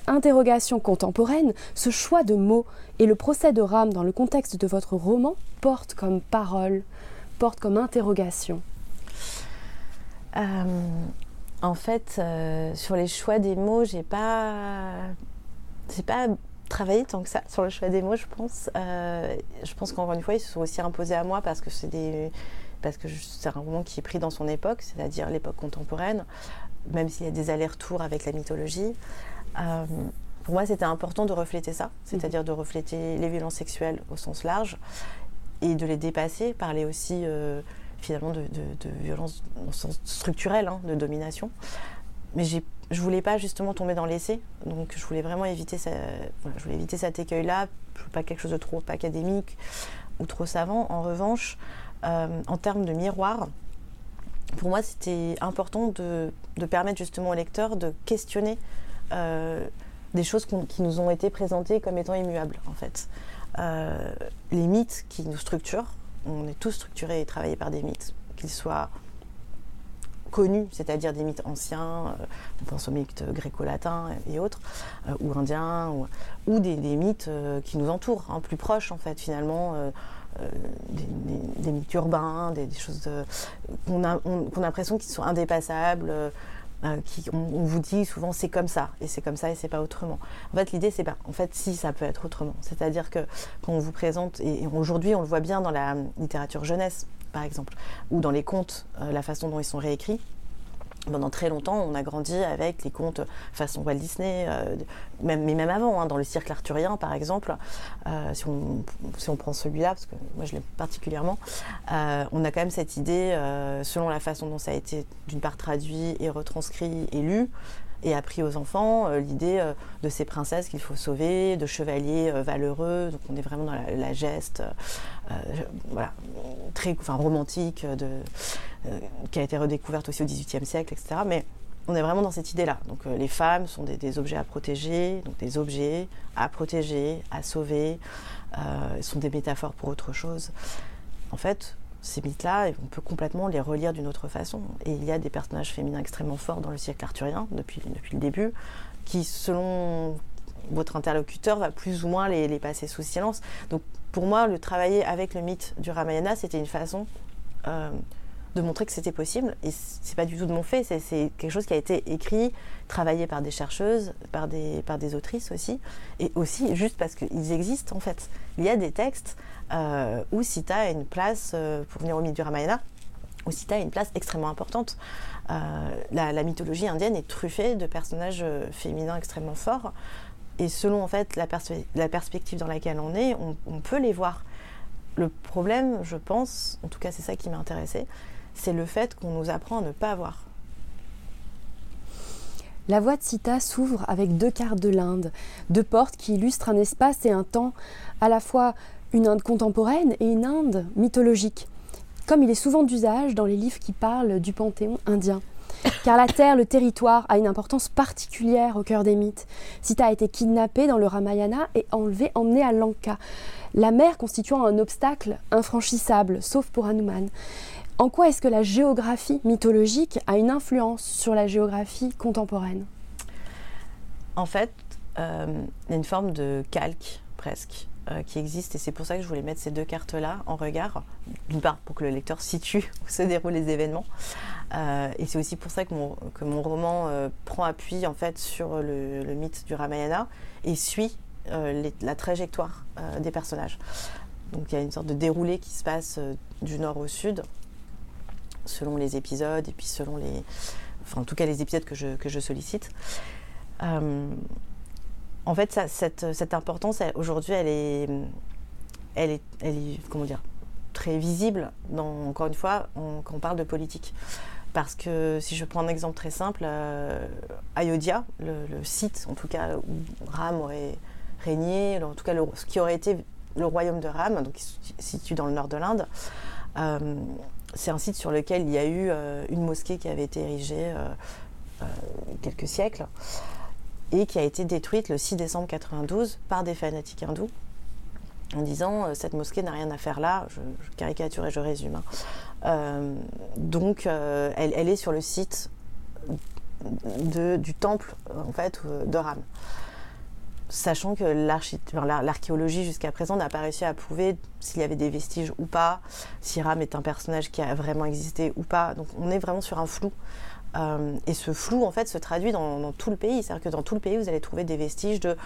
interrogation contemporaine, ce choix de mots et le procès de Ram dans le contexte de votre roman porte comme parole, porte comme interrogation? Euh, En fait, euh, sur les choix des mots, j'ai pas j'ai pas travaillé tant que ça sur le choix des mots, je pense. Euh, je pense qu'encore une fois, ils se sont aussi imposés à moi parce que c'est des parce que c'est un roman qui est pris dans son époque, c'est-à-dire l'époque contemporaine, même s'il y a des allers-retours avec la mythologie. Euh, pour moi, c'était important de refléter ça, c'est-à-dire mmh. de refléter les violences sexuelles au sens large et de les dépasser, parler aussi euh, finalement de, de, de violences au sens structurel, hein, de domination. Mais j'ai je voulais pas justement tomber dans l'essai, donc je voulais vraiment éviter, je voulais éviter cet écueil-là, pas quelque chose de trop académique ou trop savant. En revanche, euh, en termes de miroir, pour moi, c'était important de, de, permettre justement au lecteur de questionner euh, des choses qui nous ont été présentées comme étant immuables, en fait. Euh, les mythes qui nous structurent, on est tous structurés et travaillés par des mythes, qu'ils soient c'est-à-dire des mythes anciens, on pense aux mythes gréco-latins et autres, ou indiens, ou, des, mythes qui nous entourent, hein, plus proches en fait finalement. Des, mythes urbains, des, choses qu'on a, l'impression qu'ils sont indépassables, euh, vous dit souvent c'est comme ça et c'est comme ça et c'est pas autrement. En fait, l'idée c'est pas. En fait, si ça peut être autrement. C'est-à-dire que quand on vous présente et, aujourd'hui on le voit bien dans la littérature jeunesse par exemple ou dans les contes, euh, la façon dont ils sont réécrits pendant très longtemps, on a grandi avec les contes façon Walt Disney, euh, même, mais même avant, hein, dans le cirque arthurien par exemple, euh, si, on, prend celui-là, parce que moi je l'aime particulièrement, on a quand même cette idée, selon la façon dont ça a été d'une part traduit et retranscrit et lu, et appris aux enfants l'idée de ces princesses qu'il faut sauver, de chevaliers valeureux, donc on est vraiment dans la, geste, voilà, très romantique euh, qui a été redécouverte aussi au XVIIIe siècle, etc. Mais on est vraiment dans cette idée-là. Donc euh, les femmes sont des, objets à protéger, donc des objets à protéger, à sauver, euh, sont des métaphores pour autre chose. En fait, ces mythes-là, on peut complètement les relire d'une autre façon. Et il y a des personnages féminins extrêmement forts dans le siècle arthurien, depuis, depuis le début, qui, selon votre interlocuteur, va plus ou moins les, les passer sous silence. Donc pour moi, le travailler avec le mythe du Ramayana, c'était une façon de montrer que c'était possible. Et c'est pas du tout de mon fait, c'est quelque chose qui a été écrit, travaillé par des chercheuses, par des, par des autrices aussi, et aussi juste parce qu'ils existent en fait. Il y a des textes euh, où Sita a une place, euh, pour venir au milieu du Ramayana, où Sita a une place extrêmement importante. Euh, la, mythologie indienne est truffée de personnages féminins extrêmement forts. Et selon en fait la, perspective dans laquelle on est, on, peut les voir. Le problème, je pense, en tout cas c'est ça qui m'a intéressé, c'est le fait qu'on nous apprend à ne pas voir. La voie de Sita s'ouvre avec deux cartes de l'Inde, deux portes qui illustrent un espace et un temps, à la fois une Inde contemporaine et une Inde mythologique, comme il est souvent d'usage dans les livres qui parlent du panthéon indien. Car la terre, le territoire, a une importance particulière au cœur des mythes. Sita a été kidnappée dans le Ramayana et enlevée, emmenée à Lanka, la mer constituant un obstacle infranchissable, sauf pour Hanuman. En quoi est-ce que la géographie mythologique a une influence sur la géographie contemporaine? En fait, euh, il y a une forme de calque presque euh, qui existe et c'est pour ça que je voulais mettre ces deux cartes-là en regard. D'une part, pour que le lecteur situe où se déroulent les événements. Euh, et c'est aussi pour ça que mon, que mon roman prend appui en fait sur le, mythe du Ramayana et suit la trajectoire des personnages. Donc il y a une sorte de déroulé qui se passe du nord au sud selon les épisodes et puis selon les. Enfin, en tout cas, les épisodes que je, que je sollicite. Euh, en fait, ça, cette, importance, aujourd'hui, elle est, elle, est, elle est, comment dire, très visible, dans, encore une fois, quand on parle de politique. Parce que si je prends un exemple très simple, euh, Ayodhya, le, site en tout cas où Ram aurait régné, en tout cas ce qui aurait été le royaume de Ram, donc situé dans le nord de l'Inde, euh, c'est un site sur lequel il y a eu euh, une mosquée qui avait été érigée euh, euh, quelques siècles qui a été détruite le 6 décembre 92 par des fanatiques hindous en disant cette mosquée n'a rien à faire là, je, caricature et je résume. Hein. donc elle, est sur le site du temple en fait de Ram sachant que l'archéologie jusqu'à présent n'a pas réussi à prouver s'il y avait des vestiges ou pas, si Ram est un personnage qui a vraiment existé ou pas. Donc on est vraiment sur un flou. Euh, et ce flou, en fait, se traduit dans, tout le pays. C'est-à-dire que dans tout le pays, vous allez trouver des vestiges de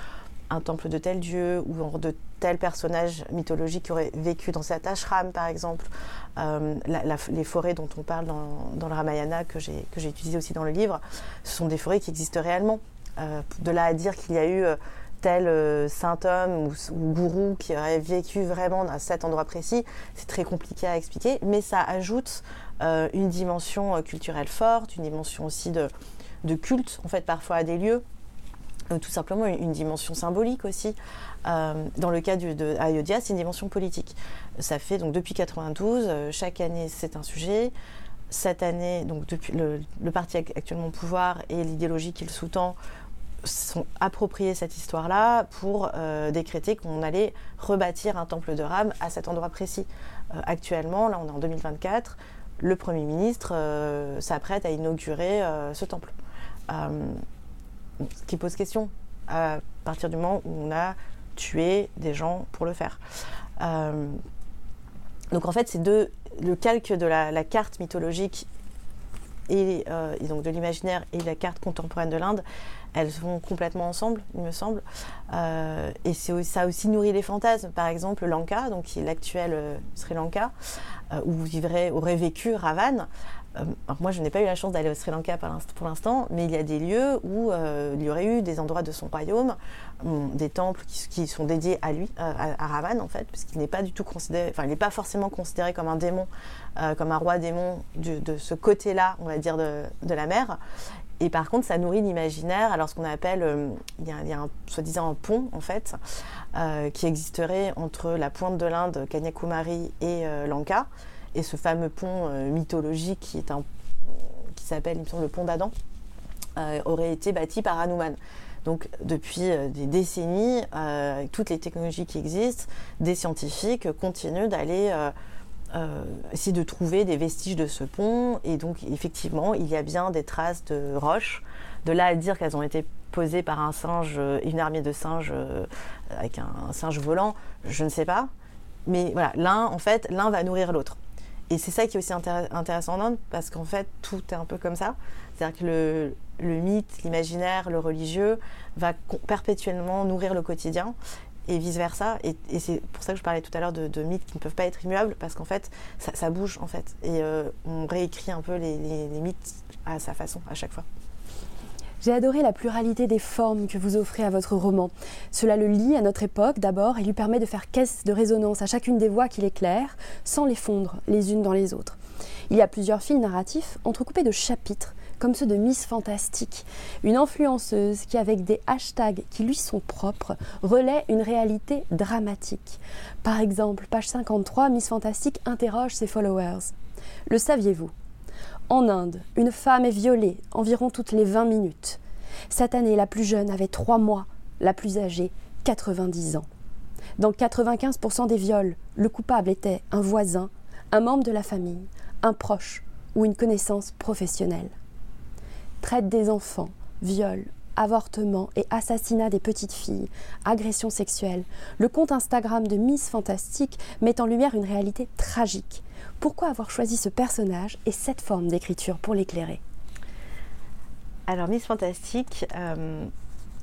un temple de tel dieu ou de tel personnage mythologique qui aurait vécu dans cet ashram, par exemple. Euh, les forêts dont on parle dans, le Ramayana, que j'ai utilisé aussi dans le livre, ce sont des forêts qui existent réellement. Euh, de là à dire qu'il y a eu tel saint homme ou, gourou qui aurait vécu vraiment dans cet endroit précis, c'est très compliqué à expliquer, mais ça ajoute euh, une dimension euh, culturelle forte, une dimension aussi de, culte, en fait, parfois à des lieux, tout simplement une, dimension symbolique aussi. dans le cas Ayodhya, c'est une dimension politique. Ça fait donc depuis 92, chaque année c'est un sujet. Cette année, donc depuis le, parti actuellement au pouvoir et l'idéologie qu'il sous-tend sont appropriés cette histoire-là pour euh, décréter qu'on allait rebâtir un temple de Ram à cet endroit précis. Euh, actuellement, là on est en 2024, le Premier ministre s'apprête à inaugurer ce temple. ce qui pose question à partir du moment où on a tué des gens pour le faire. donc en fait, c'est deux, le calque de la, carte mythologique et, donc de l'imaginaire et la carte contemporaine de l'Inde, elles vont complètement ensemble, il me semble. Euh, et ça aussi nourri les fantasmes. Par exemple, Lanka, donc qui est l'actuel euh, Sri Lanka, euh, où vivrait, aurait vécu Ravan. moi, je n'ai pas eu la chance d'aller au Sri Lanka pour l'instant, mais il y a des lieux où il y aurait eu des endroits de son royaume, des temples qui, sont dédiés à lui, à, Ravan en fait, puisqu'il n'est pas du tout considéré, enfin, il n'est pas forcément considéré comme un démon, comme un roi démon de ce côté-là, on va dire, de, la mer. Et par contre, ça nourrit l'imaginaire. Alors, ce qu'on appelle, euh, il y a, un, soi-disant un pont, en fait, euh, qui existerait entre la pointe de l'Inde, Kanyakumari et euh, Lanka. Et ce fameux pont mythologique qui, s'appelle, le pont d'Adam, aurait été bâti par Hanuman. Donc, depuis des décennies, toutes les technologies qui existent, des scientifiques continuent d'aller euh, essayer de trouver des vestiges de ce pont. Et donc, effectivement, il y a bien des traces de roches. De là à dire qu'elles ont été posées par un singe, euh, une armée de singes euh, avec un, singe volant, je ne sais pas. Mais voilà, l'un, en fait, l'un va nourrir l'autre. Et c'est ça qui est aussi intéressant en Inde, parce qu'en fait, tout est un peu comme ça. C'est-à-dire que le, le mythe, l'imaginaire, le religieux va perpétuellement nourrir le quotidien et vice-versa. Et, c'est pour ça que je parlais tout à l'heure de, mythes qui ne peuvent pas être immuables, parce qu'en fait, ça, bouge, en fait. Et euh, on réécrit un peu les, mythes à sa façon, à chaque fois. J'ai adoré la pluralité des formes que vous offrez à votre roman. Cela le lie à notre époque d'abord et lui permet de faire caisse de résonance à chacune des voix qu'il éclaire, sans les fondre les unes dans les autres. Il y a plusieurs fils narratifs entrecoupés de chapitres comme ceux de Miss Fantastique, une influenceuse qui, avec des hashtags qui lui sont propres, relaie une réalité dramatique. Par exemple, page 53, Miss Fantastique interroge ses followers. Le saviez-vous? En Inde, une femme est violée environ toutes les 20 minutes. Cette année, la plus jeune avait 3 mois, la plus âgée 90 ans. Dans 95% des viols, le coupable était un voisin, un membre de la famille, un proche ou une connaissance professionnelle traite des enfants, viol, avortement et assassinat des petites filles, agressions sexuelles, le compte Instagram de Miss Fantastique met en lumière une réalité tragique. Pourquoi avoir choisi ce personnage et cette forme d'écriture pour l'éclairer? Alors Miss Fantastique, euh,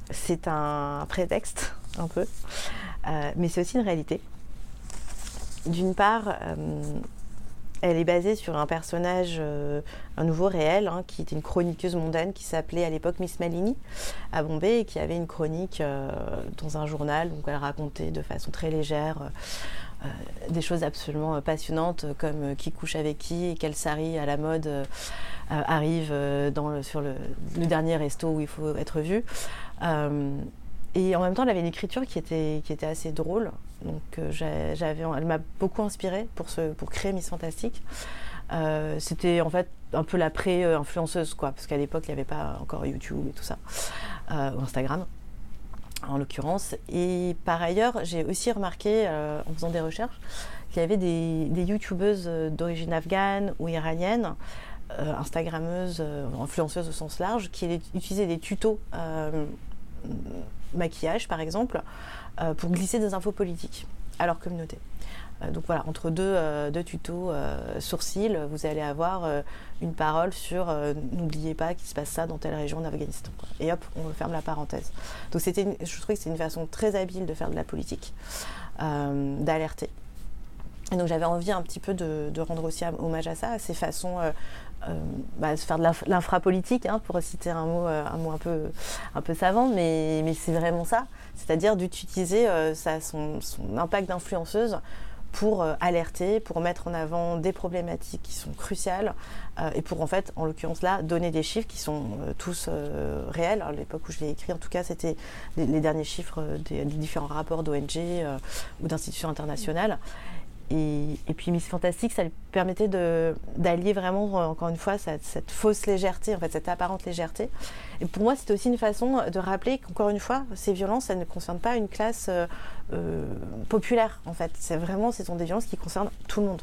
c'est un prétexte un peu, euh, mais c'est aussi une réalité. D'une part, euh, elle est basée sur un personnage, un nouveau réel, hein, qui était une chroniqueuse mondaine qui s'appelait à l'époque Miss Malini à Bombay et qui avait une chronique dans un journal. Donc elle racontait de façon très légère des choses absolument passionnantes comme qui couche avec qui et quelle sari à la mode arrive dans sur le, dernier resto où il faut être vu. Et en même temps, elle avait une écriture qui était, qui était assez drôle. Donc, euh, j'avais, elle m'a beaucoup inspirée pour, ce, pour créer Miss Fantastique. Euh, c'était en fait un peu la pré-influenceuse, quoi, parce qu'à l'époque, il n'y avait pas encore YouTube et tout ça, euh, ou Instagram en l'occurrence. Et par ailleurs, j'ai aussi remarqué, en faisant des recherches, qu'il y avait des, youtubeuses d'origine afghane ou iranienne, instagrammeuses, influenceuses au sens large, qui utilisaient des tutos maquillage par exemple, euh, pour glisser des infos politiques à leur communauté. Euh, donc voilà, entre deux, euh, deux tutos sourcils, vous allez avoir une parole sur n'oubliez pas qu'il se passe ça dans telle région d'Afghanistan. Et hop, on ferme la parenthèse. Donc c'était, je trouvais que c'est une façon très habile de faire de la politique, d'alerter. Et donc j'avais envie un petit peu de, rendre aussi hommage à ça, à ces façons euh, bah, faire de l'infrapolitique, hein, pour citer un mot, euh, un mot un, peu, un peu savant, mais, mais c'est vraiment ça. C'est-à-dire d'utiliser euh, son, impact d'influenceuse pour alerter, pour mettre en avant des problématiques qui sont cruciales et pour en fait, en l'occurrence là, donner des chiffres qui sont tous réels. À l'époque où je l'ai écrit, en tout cas, c'était les, derniers chiffres des, des différents rapports d'ONG ou d'institutions internationales. Et, puis Miss Fantastique, ça lui permettait d'allier vraiment, euh, encore une fois, cette, fausse légèreté, en fait, cette apparente légèreté. Et pour moi, c'était aussi une façon de rappeler qu'encore une fois, ces violences, elles ne concernent pas une classe euh, euh, populaire, en fait. C'est vraiment, ce sont des violences qui concernent tout le monde.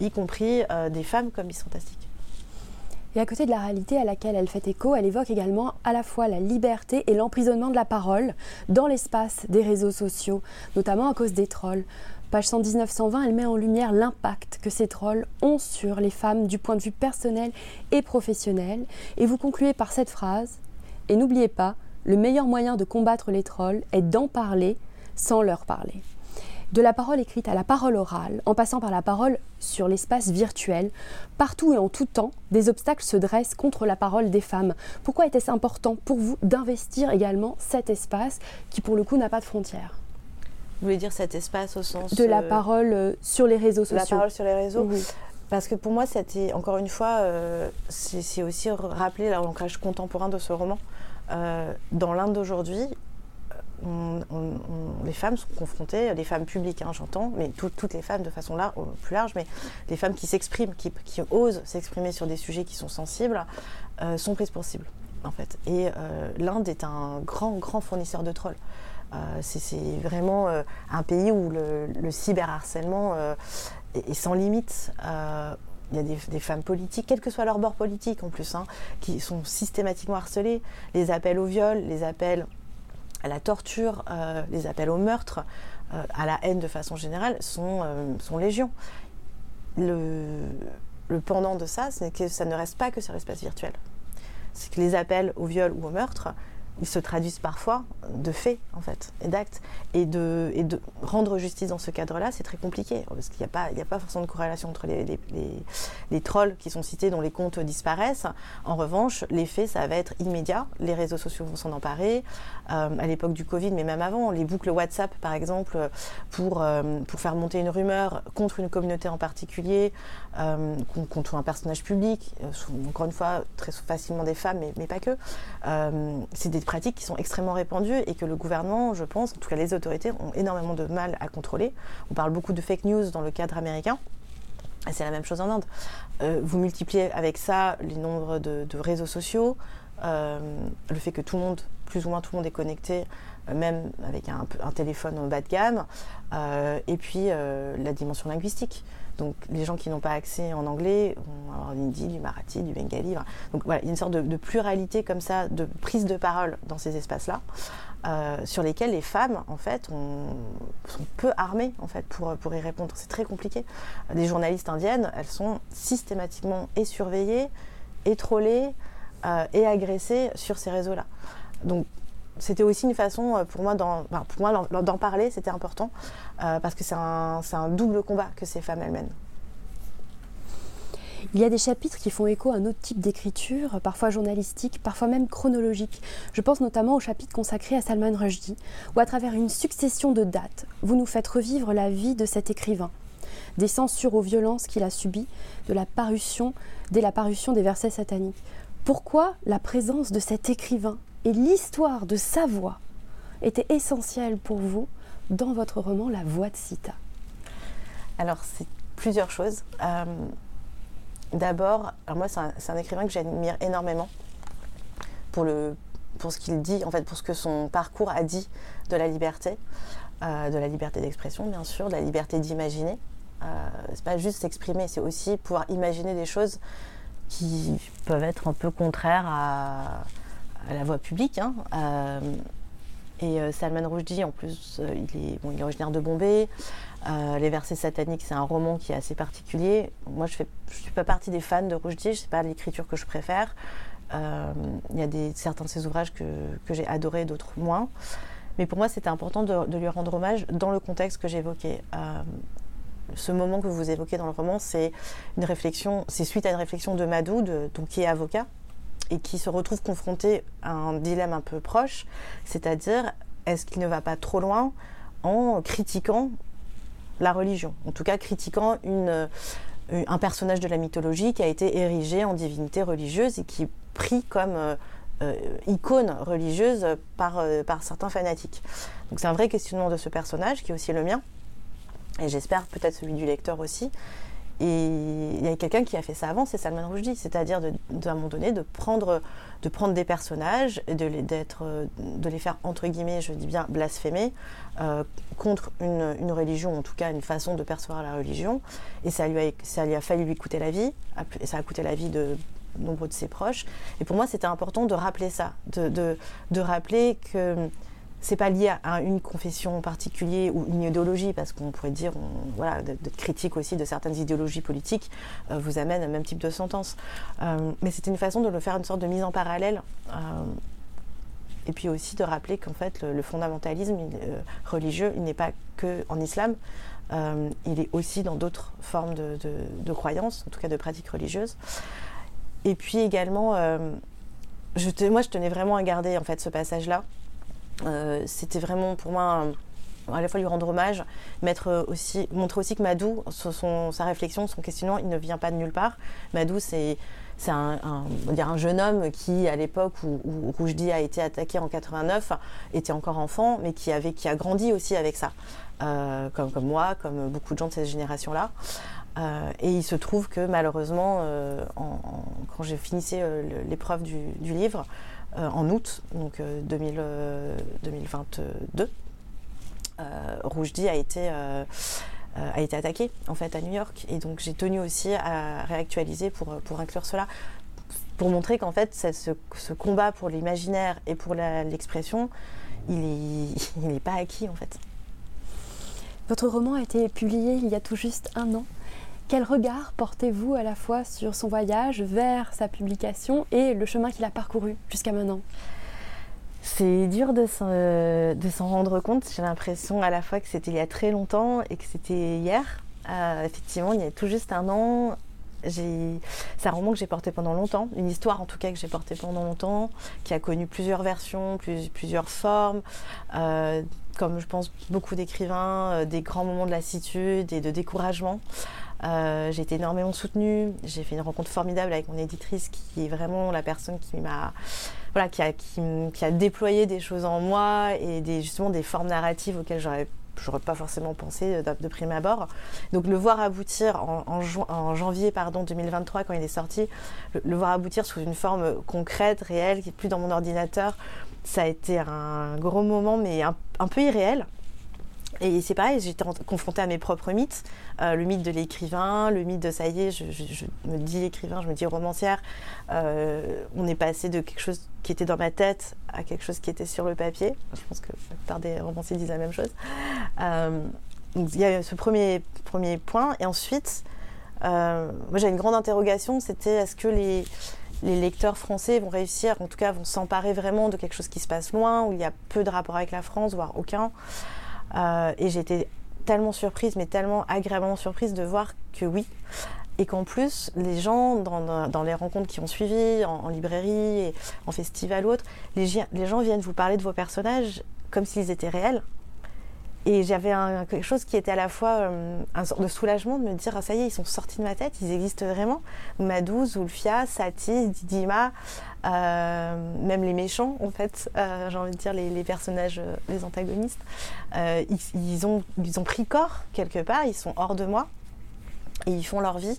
y compris des femmes comme Miss Fantastique. Et à côté de la réalité à laquelle elle fait écho, elle évoque également à la fois la liberté et l'emprisonnement de la parole dans l'espace des réseaux sociaux, notamment à cause des trolls. Page 119-120, elle met en lumière l'impact que ces trolls ont sur les femmes du point de vue personnel et professionnel. Et vous concluez par cette phrase Et n'oubliez pas, le meilleur moyen de combattre les trolls est d'en parler sans leur parler de la parole écrite à la parole orale, en passant par la parole sur l'espace virtuel, partout et en tout temps, des obstacles se dressent contre la parole des femmes. Pourquoi était-ce important pour vous d'investir également cet espace qui, pour le coup, n'a pas de frontières? Vous voulez dire cet espace au sens de la euh, parole euh, sur les réseaux sociaux La parole sur les réseaux. Parce que pour moi, c'était encore une fois, euh, c'est aussi rappeler l'ancrage contemporain de ce roman. dans l'Inde d'aujourd'hui, les femmes sont confrontées, les femmes publiques, hein, j'entends, mais toutes les femmes de façon plus large, mais les femmes qui s'expriment, qui, osent s'exprimer sur des sujets qui sont sensibles, euh, sont prises pour cible, en fait. Et l'Inde est un grand, grand fournisseur de trolls. Euh, c'est vraiment un pays où le, cyberharcèlement est, sans limite. il y a des, femmes politiques, quel que soit leur bord politique en plus, hein, qui sont systématiquement harcelées. Les appels au viol, les appels à la torture, euh, les appels au meurtre, euh, à la haine de façon générale, sont, euh, sont légion. Le, le pendant de ça, c'est que ça ne reste pas que sur l'espace virtuel. C'est que les appels au viol ou au meurtre, ils se traduisent parfois de faits, en fait, et d'actes. Et de, rendre justice dans ce cadre-là, c'est très compliqué, parce qu'il n'y a, pas, a forcément de corrélation entre les, trolls qui sont cités, dont les comptes disparaissent. En revanche, les faits, ça va être immédiat. Les réseaux sociaux vont s'en emparer. Euh, à l'époque du Covid, mais même avant, les boucles WhatsApp, par exemple, pour, euh, pour faire monter une rumeur contre une communauté en particulier, euh, contre un personnage public, encore une fois, très facilement des femmes, mais, pas que. c'est des pratiques qui sont extrêmement répandues et que le gouvernement, je pense, en tout cas les autorités, ont énormément de mal à contrôler. On parle beaucoup de fake news dans le cadre américain. C'est la même chose en Inde. Euh, vous multipliez avec ça les nombres de, réseaux sociaux, euh, le fait que tout le monde, plus ou moins tout le monde est connecté, euh, même avec un, un, téléphone en bas de gamme, et puis la dimension linguistique. Donc les gens qui n'ont pas accès en anglais vont avoir du hindi, du marathi, du bengali. Donc voilà, il y a une sorte de, pluralité comme ça, de prise de parole dans ces espaces-là, euh, sur lesquels les femmes, en fait, sont peu armées en fait, pour, y répondre. C'est très compliqué. Des journalistes indiennes, elles sont systématiquement et surveillées, et trollées, euh, et agressées sur ces réseaux-là. Donc c'était aussi une façon euh, pour moi d'en parler, c'était important, euh, parce que c'est un, double combat que ces femmes elles mènent. Il y a des chapitres qui font écho à un autre type d'écriture, parfois journalistique, parfois même chronologique. Je pense notamment au chapitre consacré à Salman Rushdie, où à travers une succession de dates, vous nous faites revivre la vie de cet écrivain, des censures aux violences qu'il a subies, de la parution, dès la parution des versets sataniques. Pourquoi la présence de cet écrivain et l'histoire de sa voix était essentielle pour vous dans votre roman La Voix de Sita Alors, c'est plusieurs choses. Euh, d'abord, moi, c'est un, écrivain que j'admire énormément pour, le, pour ce qu'il dit, en fait, pour ce que son parcours a dit de la liberté, euh, de la liberté d'expression, bien sûr, de la liberté d'imaginer. Euh, c'est pas juste s'exprimer, c'est aussi pouvoir imaginer des choses qui peuvent être un peu contraires à, à la voie publique. Hein. Euh, et euh, Salman Rushdie, en plus, euh, il, est, originaire de Bombay. les versets sataniques, c'est un roman qui est assez particulier. Moi, je ne suis pas partie des fans de Rushdie, je sais pas l'écriture que je préfère. Il y a certains de ses ouvrages que, j'ai adorés, d'autres moins. Mais pour moi, c'était important de, lui rendre hommage dans le contexte que j'évoquais. ce moment que vous évoquez dans le roman, c'est suite à une réflexion de Madou, donc, qui est avocat, et qui se retrouve confronté à un dilemme un peu proche, c'est-à-dire est-ce qu'il ne va pas trop loin en critiquant la religion, en tout cas critiquant euh, un personnage de la mythologie qui a été érigé en divinité religieuse et qui est pris comme euh, euh, icône religieuse par, par certains fanatiques. Donc c'est un vrai questionnement de ce personnage qui est aussi le mien, et j'espère peut-être celui du lecteur aussi. Et il y a quelqu'un qui a fait ça avant, c'est Salman Rushdie, c'est-à-dire à un moment donné de prendre, de prendre des personnages et de les, les faire, entre guillemets, je dis bien, blasphémer euh, contre une, religion, en tout cas une façon de percevoir la religion. Et ça lui a, ça lui a fallu lui coûter la vie, et ça a coûté la vie de nombreux de ses proches. Et pour moi, c'était important de rappeler ça, de rappeler que c'est pas lié à une confession en particulier ou une idéologie, parce qu'on pourrait dire, voilà, d'être critique aussi de certaines idéologies politiques euh, vous amène à même type de sentence. Euh, mais c'était une façon de le faire une sorte de mise en parallèle. Euh, et puis aussi de rappeler qu'en fait, le, fondamentalisme religieux, il n'est pas que en islam, il est aussi dans d'autres formes de, croyances, en tout cas de pratiques religieuses. Et puis également, moi, je tenais vraiment à garder en fait ce passage-là c'était vraiment pour moi à la fois lui rendre hommage, mettre aussi, montrer aussi que Madou, sa réflexion, son questionnement, il ne vient pas de nulle part. Madou, c'est un, dire un, jeune homme qui, à l'époque où, où a été attaqué en 89, était encore enfant, mais qui, avait, qui a grandi aussi avec ça, euh, comme, moi, comme beaucoup de gens de cette génération-là. Euh, et il se trouve que malheureusement, quand j'ai finissé l'épreuve du, livre, euh, en août, donc 2022, euh, Roujdi a été a été attaqué en fait à New York et donc j'ai tenu aussi à réactualiser pour, inclure cela pour montrer qu'en fait ce, ce, combat pour l'imaginaire et pour l'expression il n'est il est pas acquis en fait. Votre roman a été publié il y a tout juste un an. Quel regard portez-vous à la fois sur son voyage vers sa publication et le chemin qu'il a parcouru jusqu'à maintenant? C'est dur de s'en rendre compte. J'ai l'impression à la fois que c'était il y a très longtemps et que c'était hier. Euh, effectivement, il y a tout juste un an, c'est un roman que j'ai porté pendant longtemps, une histoire en tout cas que j'ai portée pendant longtemps, qui a connu plusieurs versions, plusieurs formes, euh, comme je pense beaucoup d'écrivains, euh, des grands moments de lassitude et de découragement. Euh, j'ai été énormément soutenue. J'ai fait une rencontre formidable avec mon éditrice qui est vraiment la personne qui m'a voilà, qui a, qui, a déployé des choses en moi et des, justement des formes narratives auxquelles j'aurais j'aurais pas forcément pensé de, de, prime abord. Donc le voir aboutir en, en, janvier pardon, 2023 quand il est sorti, le, voir aboutir sous une forme concrète, réelle, qui est plus dans mon ordinateur, ça a été un gros moment mais un peu irréel. Et c'est pareil, j'étais confrontée à mes propres mythes, euh, le mythe de l'écrivain, le mythe de ça y est, je, me dis écrivain, je me dis romancière. Euh, on est passé de quelque chose qui était dans ma tête à quelque chose qui était sur le papier. Je pense que la plupart des romanciers disent la même chose. Euh, donc il y a ce premier, premier point. Et ensuite, moi j'ai une grande interrogation, c'était est-ce que les, les lecteurs français vont réussir, en tout cas vont s'emparer vraiment de quelque chose qui se passe loin, où il y a peu de rapport avec la France, voire aucun? Euh, et j'étais tellement surprise, mais tellement agréablement surprise de voir que oui. Et qu'en plus, les gens, dans, les rencontres qui ont suivi, en, librairie, et en festival ou autre, les, gens viennent vous parler de vos personnages comme s'ils étaient réels. Et j'avais quelque chose qui était à la fois euh, un sort de soulagement de me dire ah, ça y est, ils sont sortis de ma tête, ils existent vraiment. Madou, Zulfia, Sati, Didima, même les méchants en fait, euh, j'ai envie de dire les, personnages, les antagonistes, ils, ont, ils ont pris corps quelque part, ils sont hors de moi et ils font leur vie.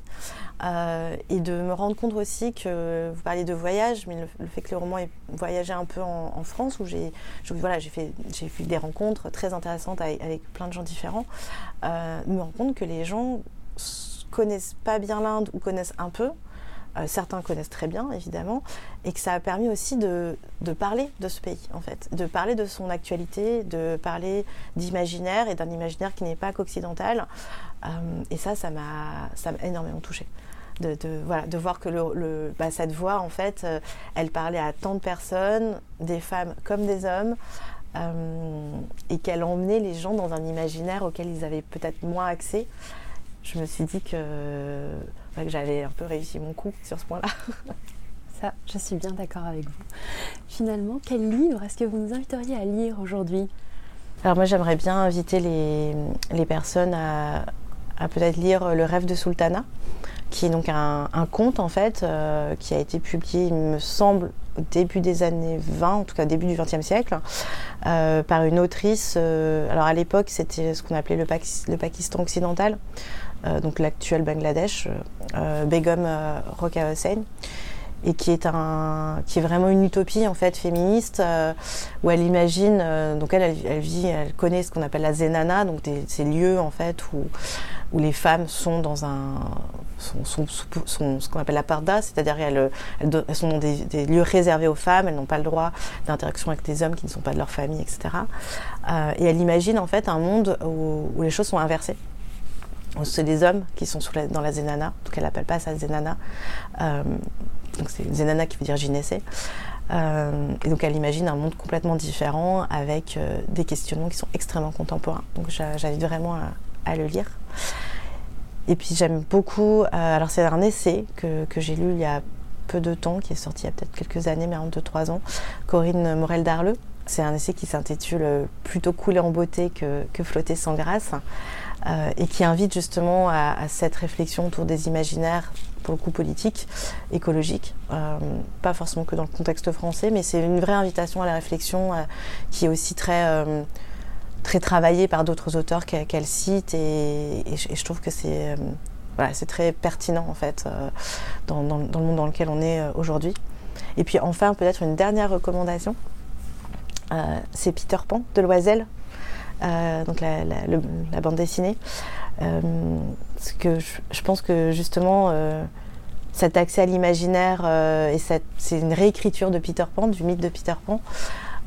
Euh, et de me rendre compte aussi que vous parliez de voyage, mais le, fait que le roman ait voyagé un peu en, France, où j'ai voilà, fait, fait des rencontres très intéressantes avec, plein de gens différents, euh, me rendre compte que les gens connaissent pas bien l'Inde ou connaissent un peu, euh, certains connaissent très bien, évidemment, et que ça a permis aussi de, parler de ce pays, en fait, de parler de son actualité, de parler d'imaginaire et d'un imaginaire qui n'est pas qu'occidental. Euh, et ça, ça m'a énormément touchée. De, voilà, de voir que le, bah, cette voix, en fait, euh, elle parlait à tant de personnes, des femmes comme des hommes, et qu'elle emmenait les gens dans un imaginaire auquel ils avaient peut-être moins accès. Je me suis dit que que j'avais un peu réussi mon coup sur ce point-là. Ça, je suis bien d'accord avec vous. Finalement, quel livre est-ce que vous nous inviteriez à lire aujourd'hui? Alors moi, j'aimerais bien inviter les, les personnes à, à peut-être lire Le rêve de Sultana, qui est donc un, un conte en fait, euh, qui a été publié, il me semble, au début des années 20, en tout cas début du XXe siècle, euh, par une autrice. Euh, alors à l'époque, c'était ce qu'on appelait le, le, Pakistan occidental. Donc l'actuel Bangladesh, Begum Roka Hossein et qui est un qui est vraiment une utopie en fait féministe où elle imagine donc elle, elle, vit elle connaît ce qu'on appelle la zenana donc ces lieux en fait où où les femmes sont dans un sont, ce qu'on appelle la parda, c'est-à-dire elles, elles, sont dans des, lieux réservés aux femmes, elles n'ont pas le droit d'interaction avec des hommes qui ne sont pas de leur famille, etc. Euh, et elle imagine en fait un monde où, les choses sont inversées. C'est des hommes qui sont dans la zenana, donc elle n'appelle pas ça zenana. Euh, donc c'est zenana qui veut dire gynécée. Euh, et donc elle imagine un monde complètement différent avec des questionnements qui sont extrêmement contemporains. Donc j'invite vraiment à le lire. Et puis j'aime beaucoup, euh, alors c'est un essai que, j'ai lu il y a peu de temps, qui est sorti il y a peut-être quelques années, mais en 2-3 ans, Corinne Morel-Darleux. C'est un essai qui s'intitule euh, Plutôt couler en beauté que, flotter sans grâce, euh, et qui invite justement à, cette réflexion autour des imaginaires, pour le coup politiques, écologiques, pas forcément que dans le contexte français, mais c'est une vraie invitation à la réflexion qui est aussi très très travaillée par d'autres auteurs qu'elle cite et, je trouve que c'est euh, voilà, très pertinent en fait euh, dans, le monde dans lequel on est euh, aujourd'hui. Et puis enfin peut-être une dernière recommandation, c'est Peter Pan de Loisel, donc la, bande dessinée. parce que je, pense que justement cet accès à l'imaginaire et c'est une réécriture de Peter Pan, du mythe de Peter Pan.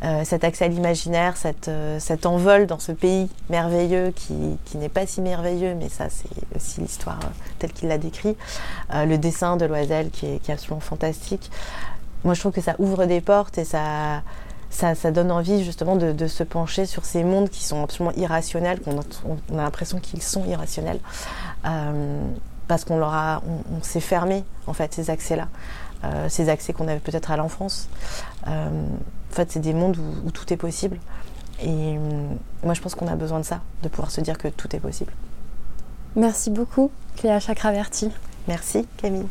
Euh, cet accès à l'imaginaire, euh, cet envol dans ce pays merveilleux qui, n'est pas si merveilleux, mais ça c'est aussi l'histoire euh, telle qu'il l'a décrit. le dessin de Loisel qui est, absolument fantastique. Moi je trouve que ça ouvre des portes et ça, ça, donne envie justement de, se pencher sur ces mondes qui sont absolument irrationnels, qu'on on, a l'impression qu'ils sont irrationnels, parce qu'on leur a, on s'est fermé en fait ces accès-là. Euh, ces accès qu'on avait peut-être à l'enfance. Euh, en fait, c'est des mondes où, tout est possible. Et euh, moi, je pense qu'on a besoin de ça, de pouvoir se dire que tout est possible. Merci beaucoup, Cléa Chakraverti. Merci, Camille.